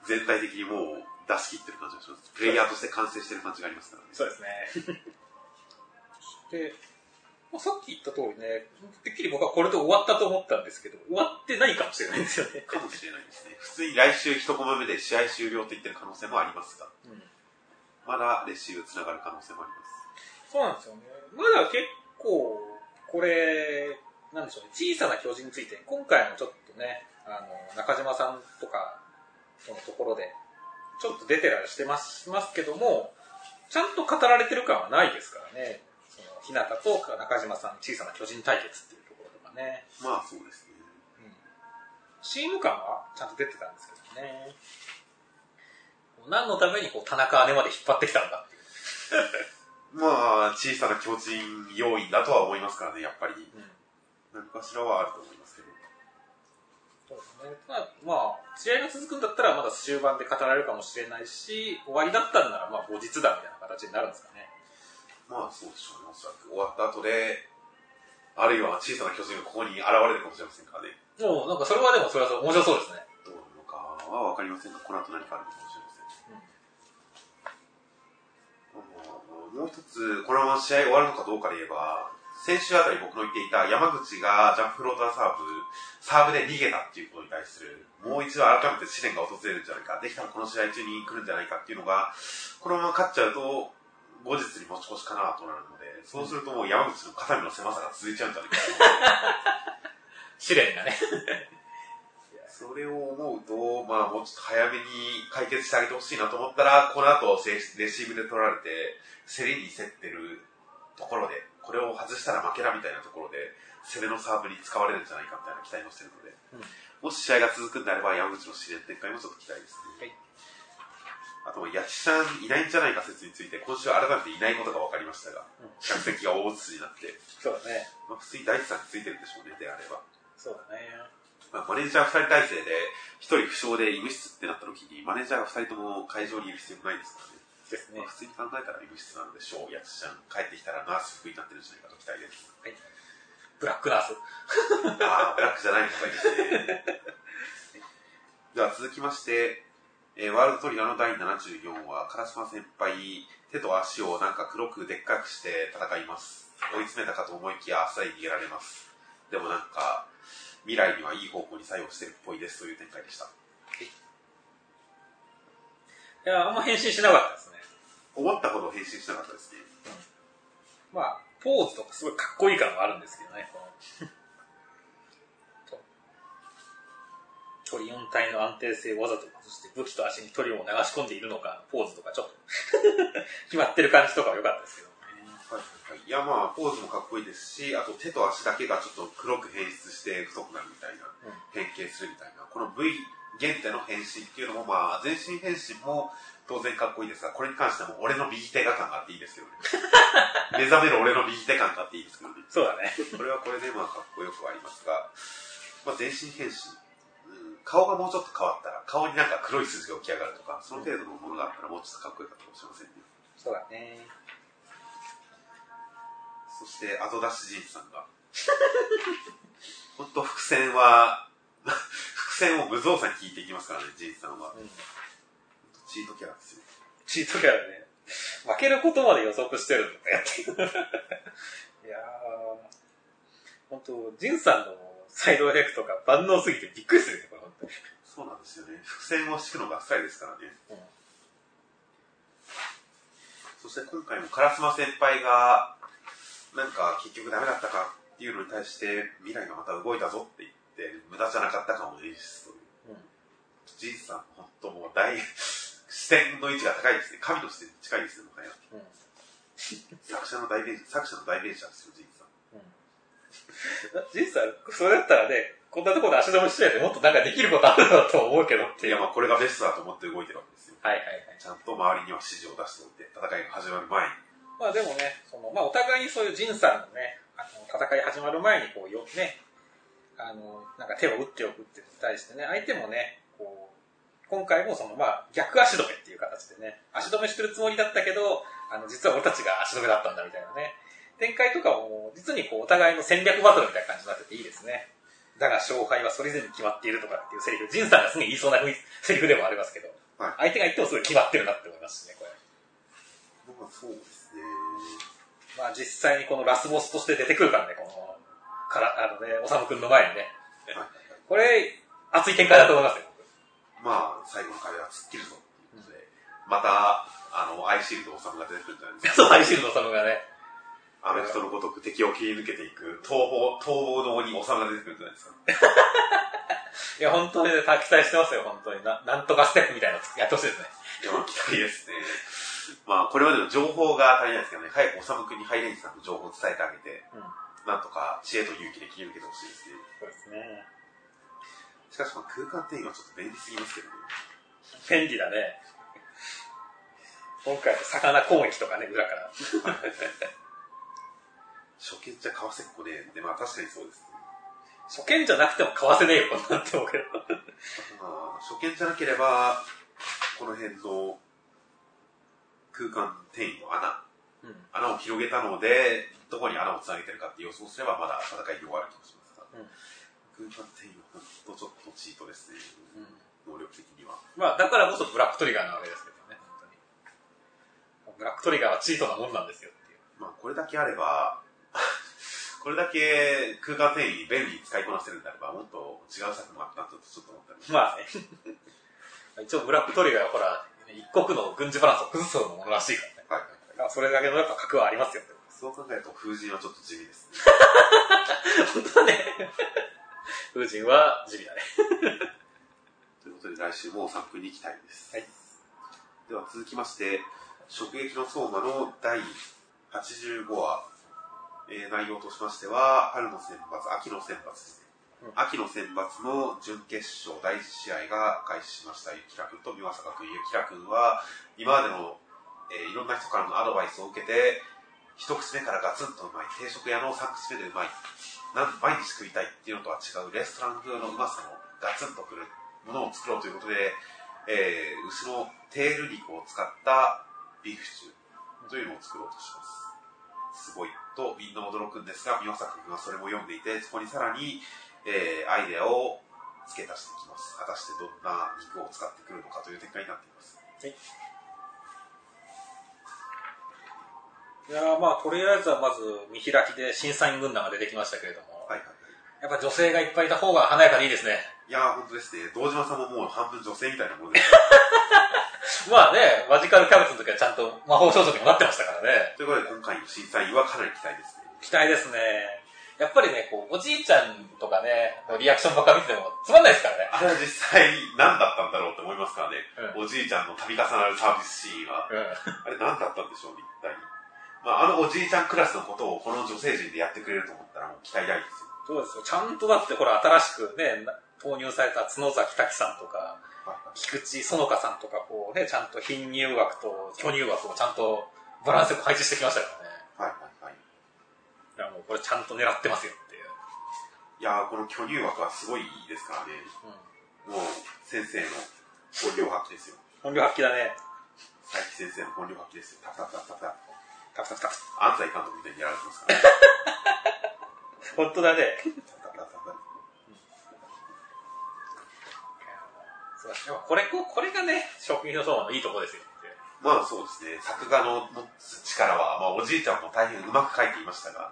全体的にもう出し切ってる感じがします。プレイヤーとして完成してる感じがありますからね。そうですね。で、まあ、さっき言った通りね、てっきり僕はこれで終わったと思ったんですけど、終わってないかもしれないんですよね。かもしれないですね。普通に来週1コマ目で試合終了と言ってる可能性もありますが、うんまだレシーブ繋がる可能性もあります。そうなんですよね。まだ結構、これ、なんでしょうね、小さな巨人について、今回もちょっとね、あの、中島さんとかのところで、ちょっと出てらしてますますけども、ちゃんと語られてる感はないですからね。その、日向と中島さん、小さな巨人対決っていうところとかね。まあそうですね。うんチーム感はちゃんと出てたんですけどね。何のためにこう田中姉まで引っ張ってきたんだっていう。まあ、小さな巨人要因だとは思いますからね、やっぱり。うん何かしらはあると思いますけど。そうですね。まあ、まあ、試合が続くんだったらまだ終盤で語られるかもしれないし、終わりだったんならまあ後日談みたいな形になるんですかね。まあそうでしょうね、おそらく。終わった後で、あるいは小さな巨人がここに現れるかもしれませんからね。もうなんかそれはでもそれは面白そうですね。どうなのかはわかりませんが、この後何かあるかもしれません。あのもう一つ、このまま試合終わるのかどうかで言えば、先週あたり僕の言っていた山口がジャンプフローターサーブ、サーブで逃げたっていうことに対する、もう一度改めて試練が訪れるんじゃないか、できたらこの試合中に来るんじゃないかっていうのが、このまま勝っちゃうと、後日に持ち越しかなとなるので、そうするともう山口の肩身の狭さが続いちゃうんじゃないかな。試練がね。それを思うと、まあもうちょっと早めに解決してあげてほしいなと思ったら、この後レレシーブで取られて、競りに競ってるところで、これを外したら負けだみたいなところで、攻めのサーブに使われるんじゃないかみたいな期待もしてるので、もし試合が続くんであれば山口の試練展開もちょっと期待ですね。はいあと、八木さんいないんじゃないか説について、今週改めていないことが分かりましたが、うん客席が大写になって、そうだね。まあ、普通に大地さんについてるでしょうね、であれば。そうだね。まあ、マネージャー2人体制で、1人負傷で医務室ってなった時に、マネージャーが2人とも会場にいる必要もないですからね。ですねまあ、。普通に考えたら医務室なんでしょう、やつちゃん。帰ってきたらナース服になってるんじゃないかと期待です。ブラックナース。ああ、ブラックじゃない方がいいですね。では続きまして、えーワールドトリガーの第74話、烏島先輩、手と足をなんか黒くでっかくして戦います。追い詰めたかと思いきや、あっさり逃げられます。でもなんか、未来にはいい方向に作用してるっぽいですという展開でした。いや、あんま変身しなかったですね。思ったほど変身しなかったですね。まあ、ポーズとかすごいかっこいい感もあるんですけどね、この。と鳥4体の安定性をわざと崩して武器と足に鳥を流し込んでいるのか、ポーズとかちょっと 決まってる感じとかは良かったですけど。いやまあ、ポーズもかっこいいですし、あと手と足だけがちょっと黒く変質して太くなるみたいな、変形するみたいな、この V 限定の変身っていうのもまあ、全身変身も当然かっこいいですが、これに関してはもう俺の右手が感があっていいですけどね。目覚める俺の右手感があっていいですけどね。そうだね。これはこれでまあかっこよくはありますが、まあ全身変身、うん、顔がもうちょっと変わったら、顔になんか黒い筋が起き上がるとか、その程度のものがあったらもうちょっとかっこよかったかもしれませんね。そうだね。そして、後出しジンさんが。本当伏線は、伏線を無造作に聞いていきますからね、ジンさんは。うん。チートキャラですよ。チートキャラね。負けることまで予測してるんだよって いやー、本当ジンさんのサイドエフェクトが万能すぎてびっくりするね、これ本当に。そうなんですよね。伏線を敷くのが深いですからね。うんそして今回も烏丸先輩が、なんか結局ダメだったかっていうのに対して、未来がまた動いたぞって言って、無駄じゃなかった感を演出という。うんジンさん、本当もう大、視点の位置が高いですね。神の視点に近いですね、もはや。うん作者の代弁、作者の代弁者ですよ、ジンさん。ジンさん、それだったらね、こんなところで足止めしないでもっとなんかできることあるなと思うけどっていう。いや、まあこれがベストだと思って動いてるわけですよ。はいはいはい。ちゃんと周りには指示を出しておいて、戦いが始まる前に。まあでもね、そのまあお互いにそういうジンさんのね、あの戦い始まる前にこうよ、ね、あの、なんか手を打っておくっていうのに対してね、相手もね、こう、今回もそのまあ逆足止めっていう形でね、足止めしてるつもりだったけど、あの、実は俺たちが足止めだったんだみたいなね、展開とかも実にこうお互いの戦略バトルみたいな感じになってていいですね。だが勝敗はそれぞれに決まっているとかっていうセリフ、ジンさんがすげえ言いそうなセリフでもありますけど、はい相手が言ってもすごい決まってるなって思いますしね、これ。まあそうですね。まあ実際にこのラスボスとして出てくるからね、この、から、あのね、おさむくんの前にね。はい。これ、熱い展開だと思いますよ。まあ、最後の壁は突っ切るぞっていうことで、また、あの、アイシールド王様が出てくるんじゃないですか。そう、アイシールドおさむがね。アメフトのごとく敵を切り抜けていく、逃亡、逃亡の鬼王様が出てくるんじゃないですか。いや、本当にね、期待してますよ、本当に。ななんとかステップみたいなのやってほしいですね。いや、まあ、期待ですね。まあ、これまでの情報が足りないですけどね、早くおさむくんにハイレンジさんの情報を伝えてあげて、うん。なんとか知恵と勇気で切り抜けてほしいですね。そうですね。しかし、まあ、空間転移はちょっと便利すぎますけどね。便利だね。今回の魚攻撃とかね、裏から。初見じゃかわせっこねで、まあ確かにそうですね。初見じゃなくても買わせねえよ、こんなんって思うけど。まあ、初見じゃなければ、この辺の空間転移の穴、うん。穴を広げたので、どこに穴をつなげてるかって予想すればまだ戦い広がる気もしますが、うん空間転移はほんとちょっとチートですね、能力的には。まあ、だからこそブラックトリガーなわけですけどね、本当に。ブラックトリガーはチートなもんなんですよっていう。まあこれだけあれば、これだけ空間転移に便利に使いこなせるんであれば、もっと違う策もあったなとちょっと思ったりまあね。一応ブラックトリガーはほら、一国の軍事バランスを崩すようなものらしいからね。はい。だからそれだけのやっぱ格はありますよ。そう考えると風神はちょっと地味ですね。本当だね。風神は地味だね。ということで来週もサンプルに行きたいです。はい。では続きまして、直撃の相馬の第85話、えー内容としましては、春の選抜、秋の選抜ですね。うん秋の選抜の準決勝第一試合が開始しました。ゆきらくんと三坂くん。ゆきらくんは、今までの、えーいろんな人からのアドバイスを受けて、一口目からガツンとうまい、定食屋の三口目でうまい、なん毎日食いたいっていうのとは違うレストラン風のうまさのガツンとくるものを作ろうということで、えー牛のテール肉を使ったビーフシチューというのを作ろうとします。すごいとみんな驚くんですが、宮坂君はそれも読んでいて、そこにさらに、えーアイデアを付け足してきます。果たしてどんな肉を使ってくるのかという展開になっています。いやーまあ、とりあえずはまず見開きで審査員軍団が出てきましたけれども、はいはいはい。やっぱ女性がいっぱいいた方が華やかでいいですね。いやー、本当ですね。堂島さんももう半分女性みたいなものです。まあね、マジカルキャベツの時はちゃんと魔法少女にもなってましたからね。ということで、今回の審査員はかなり期待ですね。期待ですね。やっぱりね、こう、おじいちゃんとかね、リアクションばっか見ててもつまんないですからね。あれは実際何だったんだろうって思いますからね。うおじいちゃんの度重なるサービスシーンは。うん。あれ何だったんでしょうね、一体。まあ、あのおじいちゃんクラスのことをこの女性陣でやってくれると思ったらもう期待大ですよ。そうですよ。ちゃんとだって、ほら、新しくね、投入された角崎滝さんとか、菊池園香さんとか、こうね、ちゃんと貧乳枠と巨乳枠をちゃんとバランスよく配置してきましたからね。はいはいはい。いやもうこれちゃんと狙ってますよっていう。いやー、この巨乳枠はすごいですからね。もう、先生の本領発揮ですよ。本領発揮だね。佐伯先生の本領発揮ですよ。タフタフタフタフタ。タフタフタフ。安西監督みたいにやられてますから、ね。本当だね。タフタフタフタこれ、ここれがね、食品の相馬のいいとこですよ。まあそうですね、作画の持つ力は、まあおじいちゃんも大変うまく描いていましたが、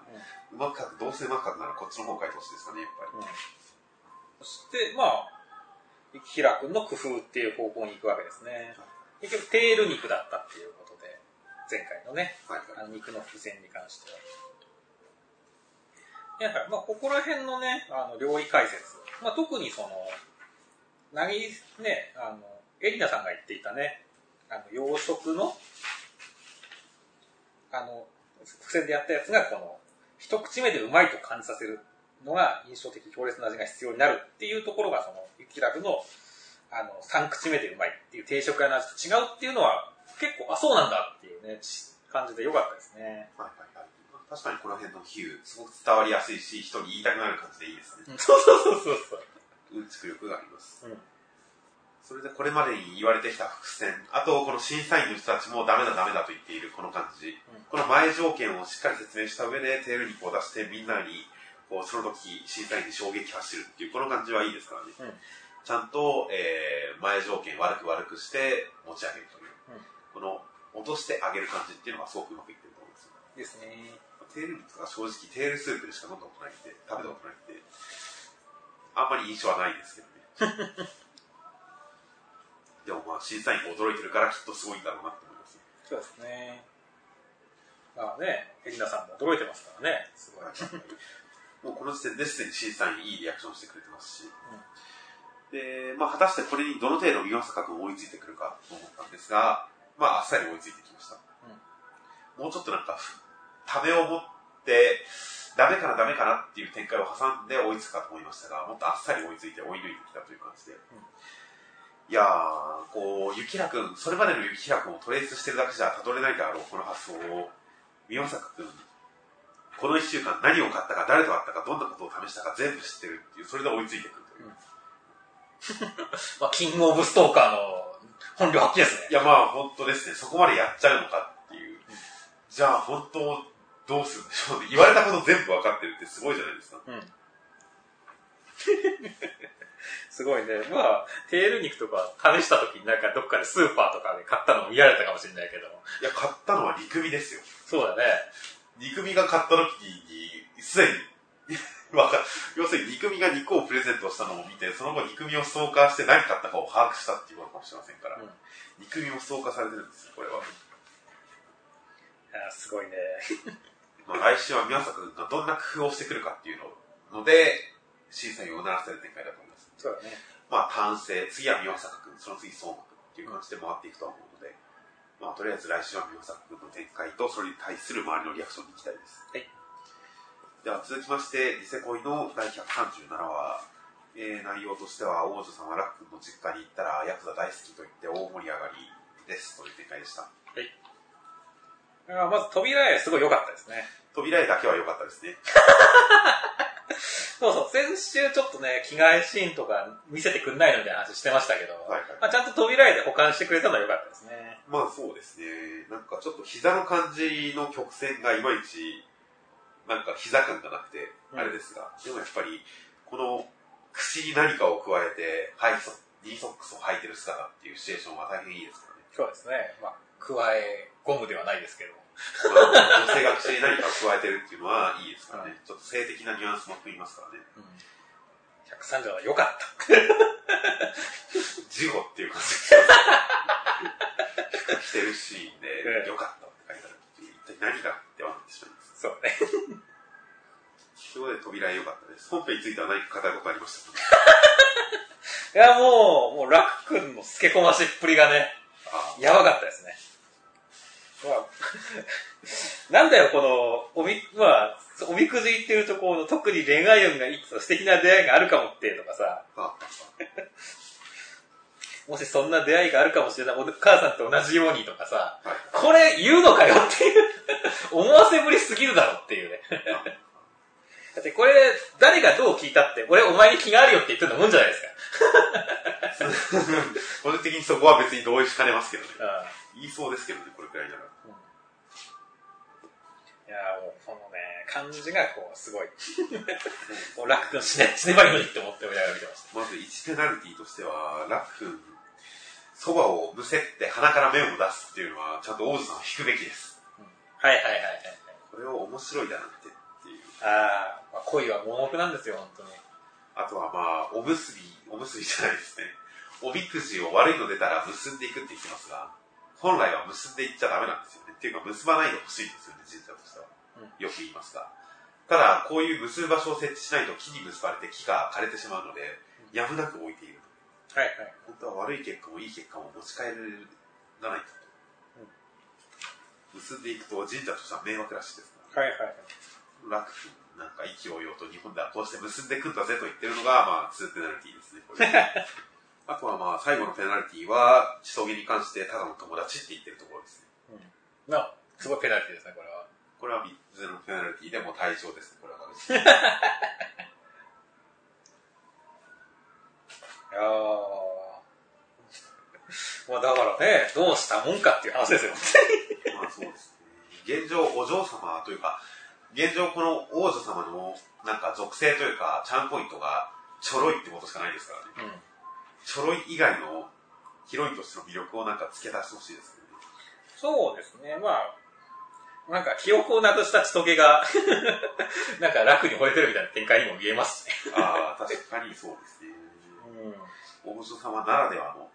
うまく描く、どうせうまく描くならこっちの方描いてほしいですかね、やっぱり。そして、まあ、雪平君の工夫っていう方向に行くわけですね。結局、テール肉だったっていうことで、前回のね、はいはい。あの肉の伏線に関しては。やはり、まあ、ここら辺のね、あの、料理解説。まあ、特にその、なぎ、ね、あの、エリナさんが言っていたね、あの、洋食の、あの、伏線でやったやつが、この、一口目でうまいと感じさせるのが印象的強烈な味が必要になるっていうところが、その、雪楽の、あの、三口目でうまいっていう定食屋の味と違うっていうのは、結構、あ、そうなんだっていうね、ち感じで良かったですね。はいはいはい。確かにこの辺の比喩、すごく伝わりやすいし、人に言いたくなる感じでいいですね。そうそうそうそうそう。うん力があります。うんそれでこれまでに言われてきた伏線、あとこの審査員の人たちもダメだダメだと言っているこの感じ、この前条件をしっかり説明した上でテール肉を出してみんなにこうその時審査員に衝撃走るっていうこの感じはいいですからね。うんちゃんと、えー前条件悪く悪くして持ち上げるという、うんこの落としてあげる感じっていうのがすごくうまくいってると思うんですよ。ですね。テール肉が正直テールスープでしか飲んだことないんで、食べたことないんで、あんまり印象はないですけどね。でもまあ審査員が驚いてるからきっとすごいんだろうなって思います。そうですね。まあね、エリナさんも驚いてますからね。すごい。もうこの時点ですでに審査員いいリアクションしてくれてますし、で、まあ果たしてこれにどの程度岩坂君追いついてくるかと思ったんですが、まああっさり追いついてきました。もうちょっとなんか、ためを持って、ダメかなダメかなっていう展開を挟んで追いつくかと思いましたが、もっとあっさり追いついて追い抜いてきたという感じで。いやー、こう、雪平くん、それまでの雪平くんをトレースしてるだけじゃたどれないであろう、この発想を、宮坂くん、この一週間何を買ったか、誰と会ったか、どんなことを試したか全部知ってるっていう、それで追いついてくるという。まあ、キングオブストーカーの本領発揮ですね。いや、まあ本当ですね、そこまでやっちゃうのかっていう。じゃあ本当、どうするんでしょうね。言われたこと全部分かってるってすごいじゃないですか。うん。すごいね。まあ、テール肉とか試した時になんかどっかでスーパーとかで買ったのを見られたかもしれないけど。いや、買ったのは肉味ですよ。そうだね。肉味が買った時に、すでに、わか 要するに肉味が肉をプレゼントしたのを見て、その後肉味をストーカーして何買ったかを把握したっていうことかもしれませんから、うん肉味をストーカーされてるんですよ、これは。あすごいね。まあ、来週は宮坂君がどんな工夫をしてくるかっていうのので、審査員をうならせる展開だと。そうだね。まあ、単性、次は宮坂君、その次相馬君っていう感じで回っていくとは思うので、まあ、とりあえず来週は宮坂君の展開と、それに対する周りのリアクションに行きたいです。はい。では続きまして、ニセ恋の第137話、えー、内容としては、王女様ラックンの実家に行ったら、ヤクザ大好きと言って大盛り上がりです、という展開でした。あまず扉絵すごい良かったですね。扉絵だけは良かったですね。そうそう、先週ちょっとね、着替えシーンとか見せてくんないのみたいな話してましたけど、はいはいまあ、ちゃんと扉絵で保管してくれたのは良かったですね。まあそうですね。なんかちょっと膝の感じの曲線がいまいち、なんか膝感がなくて、うんあれですが、でもやっぱり、この口に何かを加えて、ハイソ、ニーソックスを履いてる姿っていうシチュエーションは大変いいですからね。そうですね。まあ、加え、ゴムではないですけど。まあ女性が口に何かを加えてるっていうのはいいですからね。ちょっと性的なニュアンスも含みますからね。130は良かった。事故っていう感じで。着てるシーンで、ええよかったって書いてある一体何がってはなってしまいます。そうね。ということで扉良かったです。本編については何か語ることありました？かいや、もう、もう、ラク君の透け込ましっぷりがね、あやばかったですね。まあ、なんだよ、この、おみ、まあ、おみくじ言ってるところの特に恋愛運がいいと素敵な出会いがあるかもってとかさ、もしそんな出会いがあるかもしれない、お母さんと同じようにとかさ、あ、はい。これ言うのかよっていう、思わせぶりすぎるだろっていうね。だってこれ、誰がどう聞いたって、俺お前に気があるよって言ってるのもんじゃないですか。個人的にそこは別に同意しかねますけどね。うん言いそうですけどね、これくらいなら。いやーもう、このね、感じがこう、すごい。もう、ラック君死ね、死ねばいいのにって思って親が見てました。まず1ペナルティとしては、ラックン、そばをむせって鼻から麺を出すっていうのは、ちゃんと王子さんは引くべきです。はいはいはいはい。これを面白いだなんてっていう。あー、まあ、恋は盲目なんですよ、本当に。あとはまあ、おむすび、おむすびじゃないですね。おみくじを悪いの出たら結んでいくって言ってますが、本来は結んでいっちゃダメなんですよね。っていうか、結ばないでほしいんですよね、神社としては。よく言いますが。ただ、こういう結ぶ場所を設置しないと木に結ばれて木が枯れてしまうので、やむなく置いている。はいはい。本当は悪い結果もいい結果も持ち帰らないと。結んでいくと神社としては迷惑らしいですから。はいはい。楽君なんか意気揚々と日本ではこうして結んでくんだぜと言ってるのが、まあ、2ペナルティですね。あとはまあ、最後のペナルティは、地棘に関してただの友達って言ってるところですね。うん。な、すごいペナルティですね、これは。これは3つのペナルティでもう対象ですね、これは。いやー。まあだからね、どうしたもんかっていう話ですよ。まあそうですね。現状、お嬢様というか、現状この王女様のなんか属性というか、チャームポイントがちょろいってことしかないですからね。うん。ちょろい以外のヒロインとしての魅力をなんか付け出してほしいですね。そうですね、まあ、なんか記憶をなくした千棘が、なんか楽に惚れてるみたいな展開にも見えますしね。ああ、確かにそうですね。うん。王女様ならではの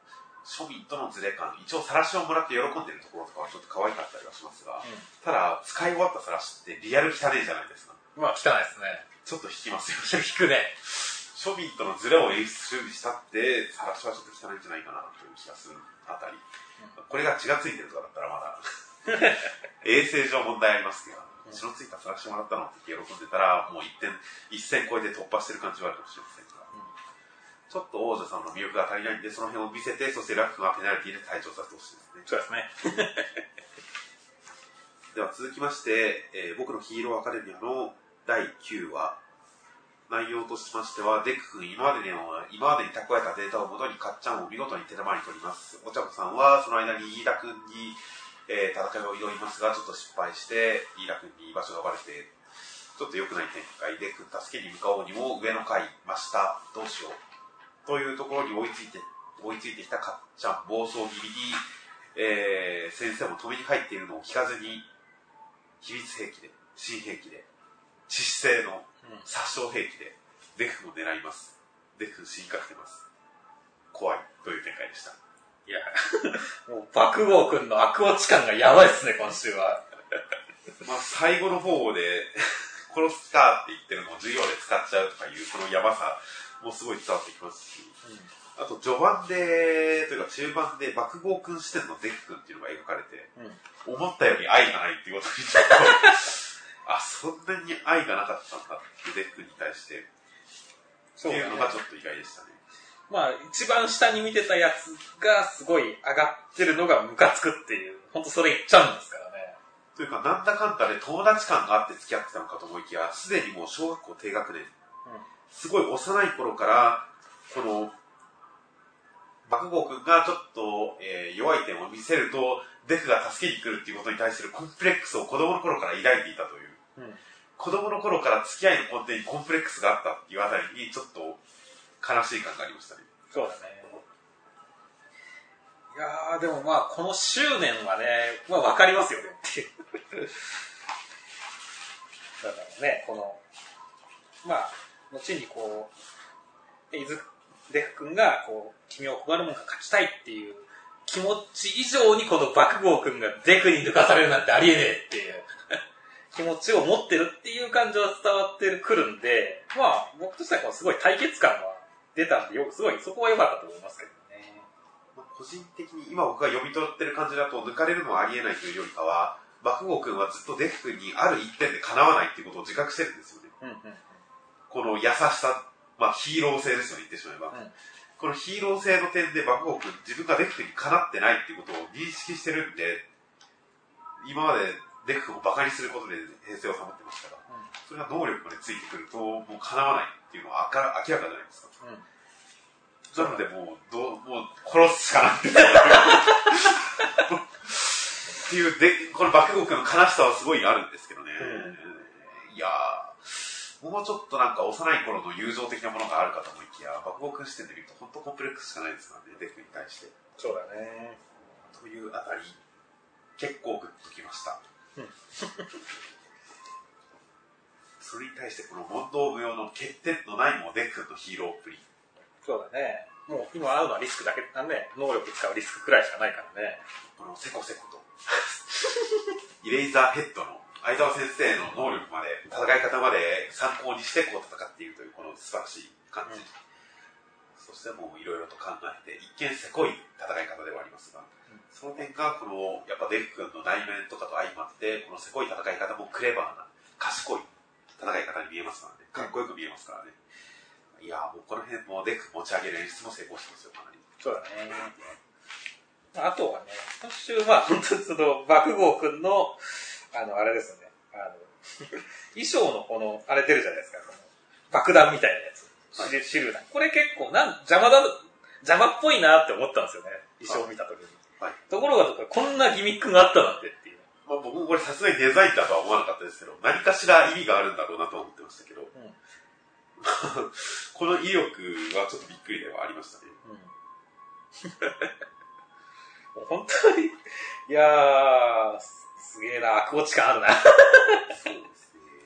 庶民とのズレ感、一応晒しをもらって喜んでるところとかはちょっと可愛かったりはしますが、ただ、使い終わった晒しってリアル汚ねえじゃないですか。まあ汚いですね。ちょっと引きますよね。引くね。庶民とのズレを演出したって、晒しはちょっと汚いんじゃないかなという気がするあたり。これが血がついてるとかだったらまだ、衛生上問題ありますけど、血のついた晒しもらったのって喜んでたら、もう一点、一線超えて突破してる感じはあるかもしれませんが、ちょっと王女さんの魅力が足りないんで、その辺を見せて、そしてラックがペナルティで退場させてほしいですね。そうですね。では続きまして、えー僕のヒーローアカデミアの第9話。内容としましては、デック君今までの、今までに蓄えたデータをもとにかっちゃんを見事に手玉に取ります。お茶子さんはその間に飯田君に、えー戦いを挑みますが、ちょっと失敗して、飯田君に居場所がバレて、ちょっと良くない展開で、助けに向かおうにも上の階、真下、どうしよう。というところに追いついて、追いついてきたかっちゃん、暴走気味に、えー先生も止めに入っているのを聞かずに、秘密兵器で、新兵器で、致死性の殺傷兵器で、デク君を狙います。デク君死にかけてます。怖い、という展開でした。いや、もう爆豪くんの悪落ち感がやばいっすね、今週は。まあ、最後の方で、殺すかって言ってるのを授業で使っちゃうとかいう、そのやばさもすごい伝わってきますし、あと序盤で、というか中盤で爆豪君視点のデク君っていうのが描かれて、うん。思ったより愛がないっていうことにちょっと、あ、そんなに愛がなかったんだってデックに対して、ってそうねいうのがちょっと意外でしたね。まあ、一番下に見てたやつがすごい上がってるのがムカつくっていう、ほんとそれ言っちゃうんですからね。というか、なんだかんだで友達感があって付き合ってたのかと思いきや、すでにもう小学校低学年、すごい幼い頃から、この、爆豪君がちょっと、えー弱い点を見せると、デクが助けに来るっていうことに対するコンプレックスを子供の頃から抱いていたという。子供の頃から付き合いの根底にコンプレックスがあったっていうあたりに、ちょっと、悲しい感がありましたね。そうだね。いやー、でもまあ、この執念はね、まあわかりますよねっていう。だからね、この、まあ、後にこう、伊豆デフ君が、こう、君を小丸門が勝ちたいっていう気持ち以上にこの爆豪君がデクに抜かされるなんてありえねえっていう気持ちを持ってるっていう感情は伝わってくるんで、まあ、僕としてはすごい対決感は出たんで、よすごいそこは良かったと思いますけどね。まあ個人的に今僕が読み取ってる感じだと抜かれるのはありえないというよりかは、爆豪君はずっとデフ君にある一点でかなわないっていうことを自覚してるんですよね。うんうん。この優しさ、まあヒーロー性ですよね、言ってしまえば。うんこのヒーロー性の点で爆豪君、自分がデフ君にかなってないっていうことを認識してるんで、今までデフ君を馬鹿にすることで平静を保ってましたが、それが能力までついてくると、もうかなわないっていうのは明ら明らかじゃないですか。うん。なのでもう、どう、もう殺すしかないっていう。で、この爆豪君の悲しさはすごいあるんですけどね。いやー、もうちょっとなんか幼い頃の友情的なものがあるかと思いきや、爆豪君視点で見ると本当コンプレックスしかないですからね、デクに対して。そうだね。というあたり、結構グッときました。うんそれに対してこの問答無用の欠点のないもデックのヒーローっぷり。そうだね。もう今会うのはリスクだけだね。能力使うリスクくらいしかないからね。このせこせこと。イレイザーヘッドの相沢先生の能力まで、戦い方まで参考にしてこう戦っているというこの素晴らしい感じ。うんそしてもういろいろと考えて、一見せこい戦い方ではありますが、うんその点がこの、やっぱデフ君の内面とかと相まって、このせこい戦い方もクレバーな、賢い戦い方に見えますからね。かっこよく見えますからね。いやーもうこの辺もデフ持ち上げる演出も成功してますよ、かなり。そうだね。あとはね、今週は本当にその、爆豪くんの、あの、あれですよね。あの、衣装のこの、あれ出るじゃないですか。爆弾みたいなやつ。シルシルダン。これ結構、なん、邪魔だ、邪魔っぽいなって思ったんですよね。衣装を見たときに。はい。ところが、こんなギミックがあったなんてっていう。まあ、僕もこれさすがにデザインだとは思わなかったですけど、何かしら意味があるんだろうなとは思ってましたけど、この威力はちょっとびっくりではありましたね。うん。本当に、いやー、すすげえな、悪落ち感あるな。そう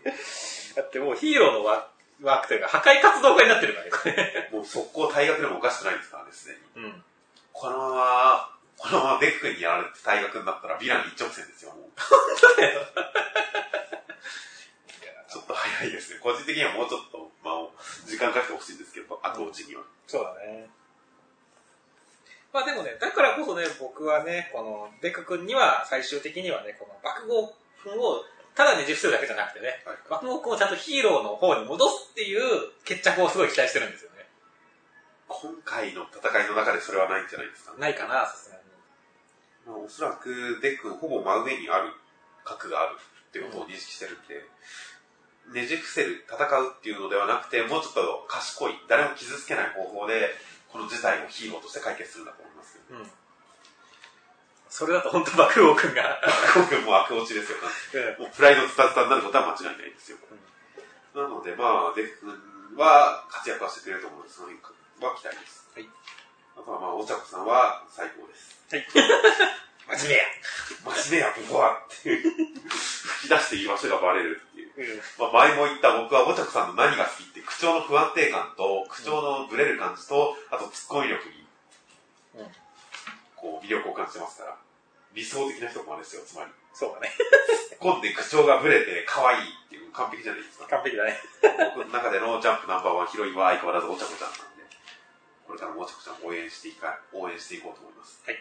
ですだってもうヒーローのワワークというか、破壊活動家になってるからね、これ。ね。もう速攻退学でもおかしくないですからね、すでに。うん。このまま、このままデックにやられて退学になったらヴィラン一直線ですよ、もう。ちょっと早いですね。個人的にはもうちょっと、まあ、時間かけてほしいんですけど、悪落ちには。そうだね。まあでもね、だからこそね、僕はね、この、デク君には最終的にはね、この爆豪君をただねじ伏せるだけじゃなくてね、はい爆豪君をちゃんとヒーローの方に戻すっていう決着をすごい期待してるんですよね。今回の戦いの中でそれはないんじゃないですか？ね。ないかな、さすがに。まあ、おそらくデックほぼ真上にある核があるっていうことを認識してるんで、ねじ伏せる、戦うっていうのではなくて、もうちょっと賢い、誰も傷つけない方法で、この事態をヒーローとして解決するんだと思いますけど。うん。それだと本当爆豪君が、今回もう悪落ちですよ、もうプライドズタズタになることは間違いないですよ。なので、まあ、デックは活躍はしてくれると思うので、その辺は期待です。はい。あとは、まあ、お茶子さんは最高です。はい。真面真面目や、ここはっていう、吹き出している場所がバレるっていう。目や。まあ、前も言った僕はお茶子さんの何が好きって、口調の不安定感と、口調のブレる感じと、あとツッコミ力に、うん。うん。こう、魅力を感じてますから。理想的な人もですよ、つまり。そうだね。突っ込んで口調がブレて可愛いっていう完璧じゃないですか。完璧だね。僕の中でのジャンプナンバーワンヒロインは相変わらずお茶子ちゃんなんで、これからもお茶子ちゃんを応援していか、応援していこうと思います。はい。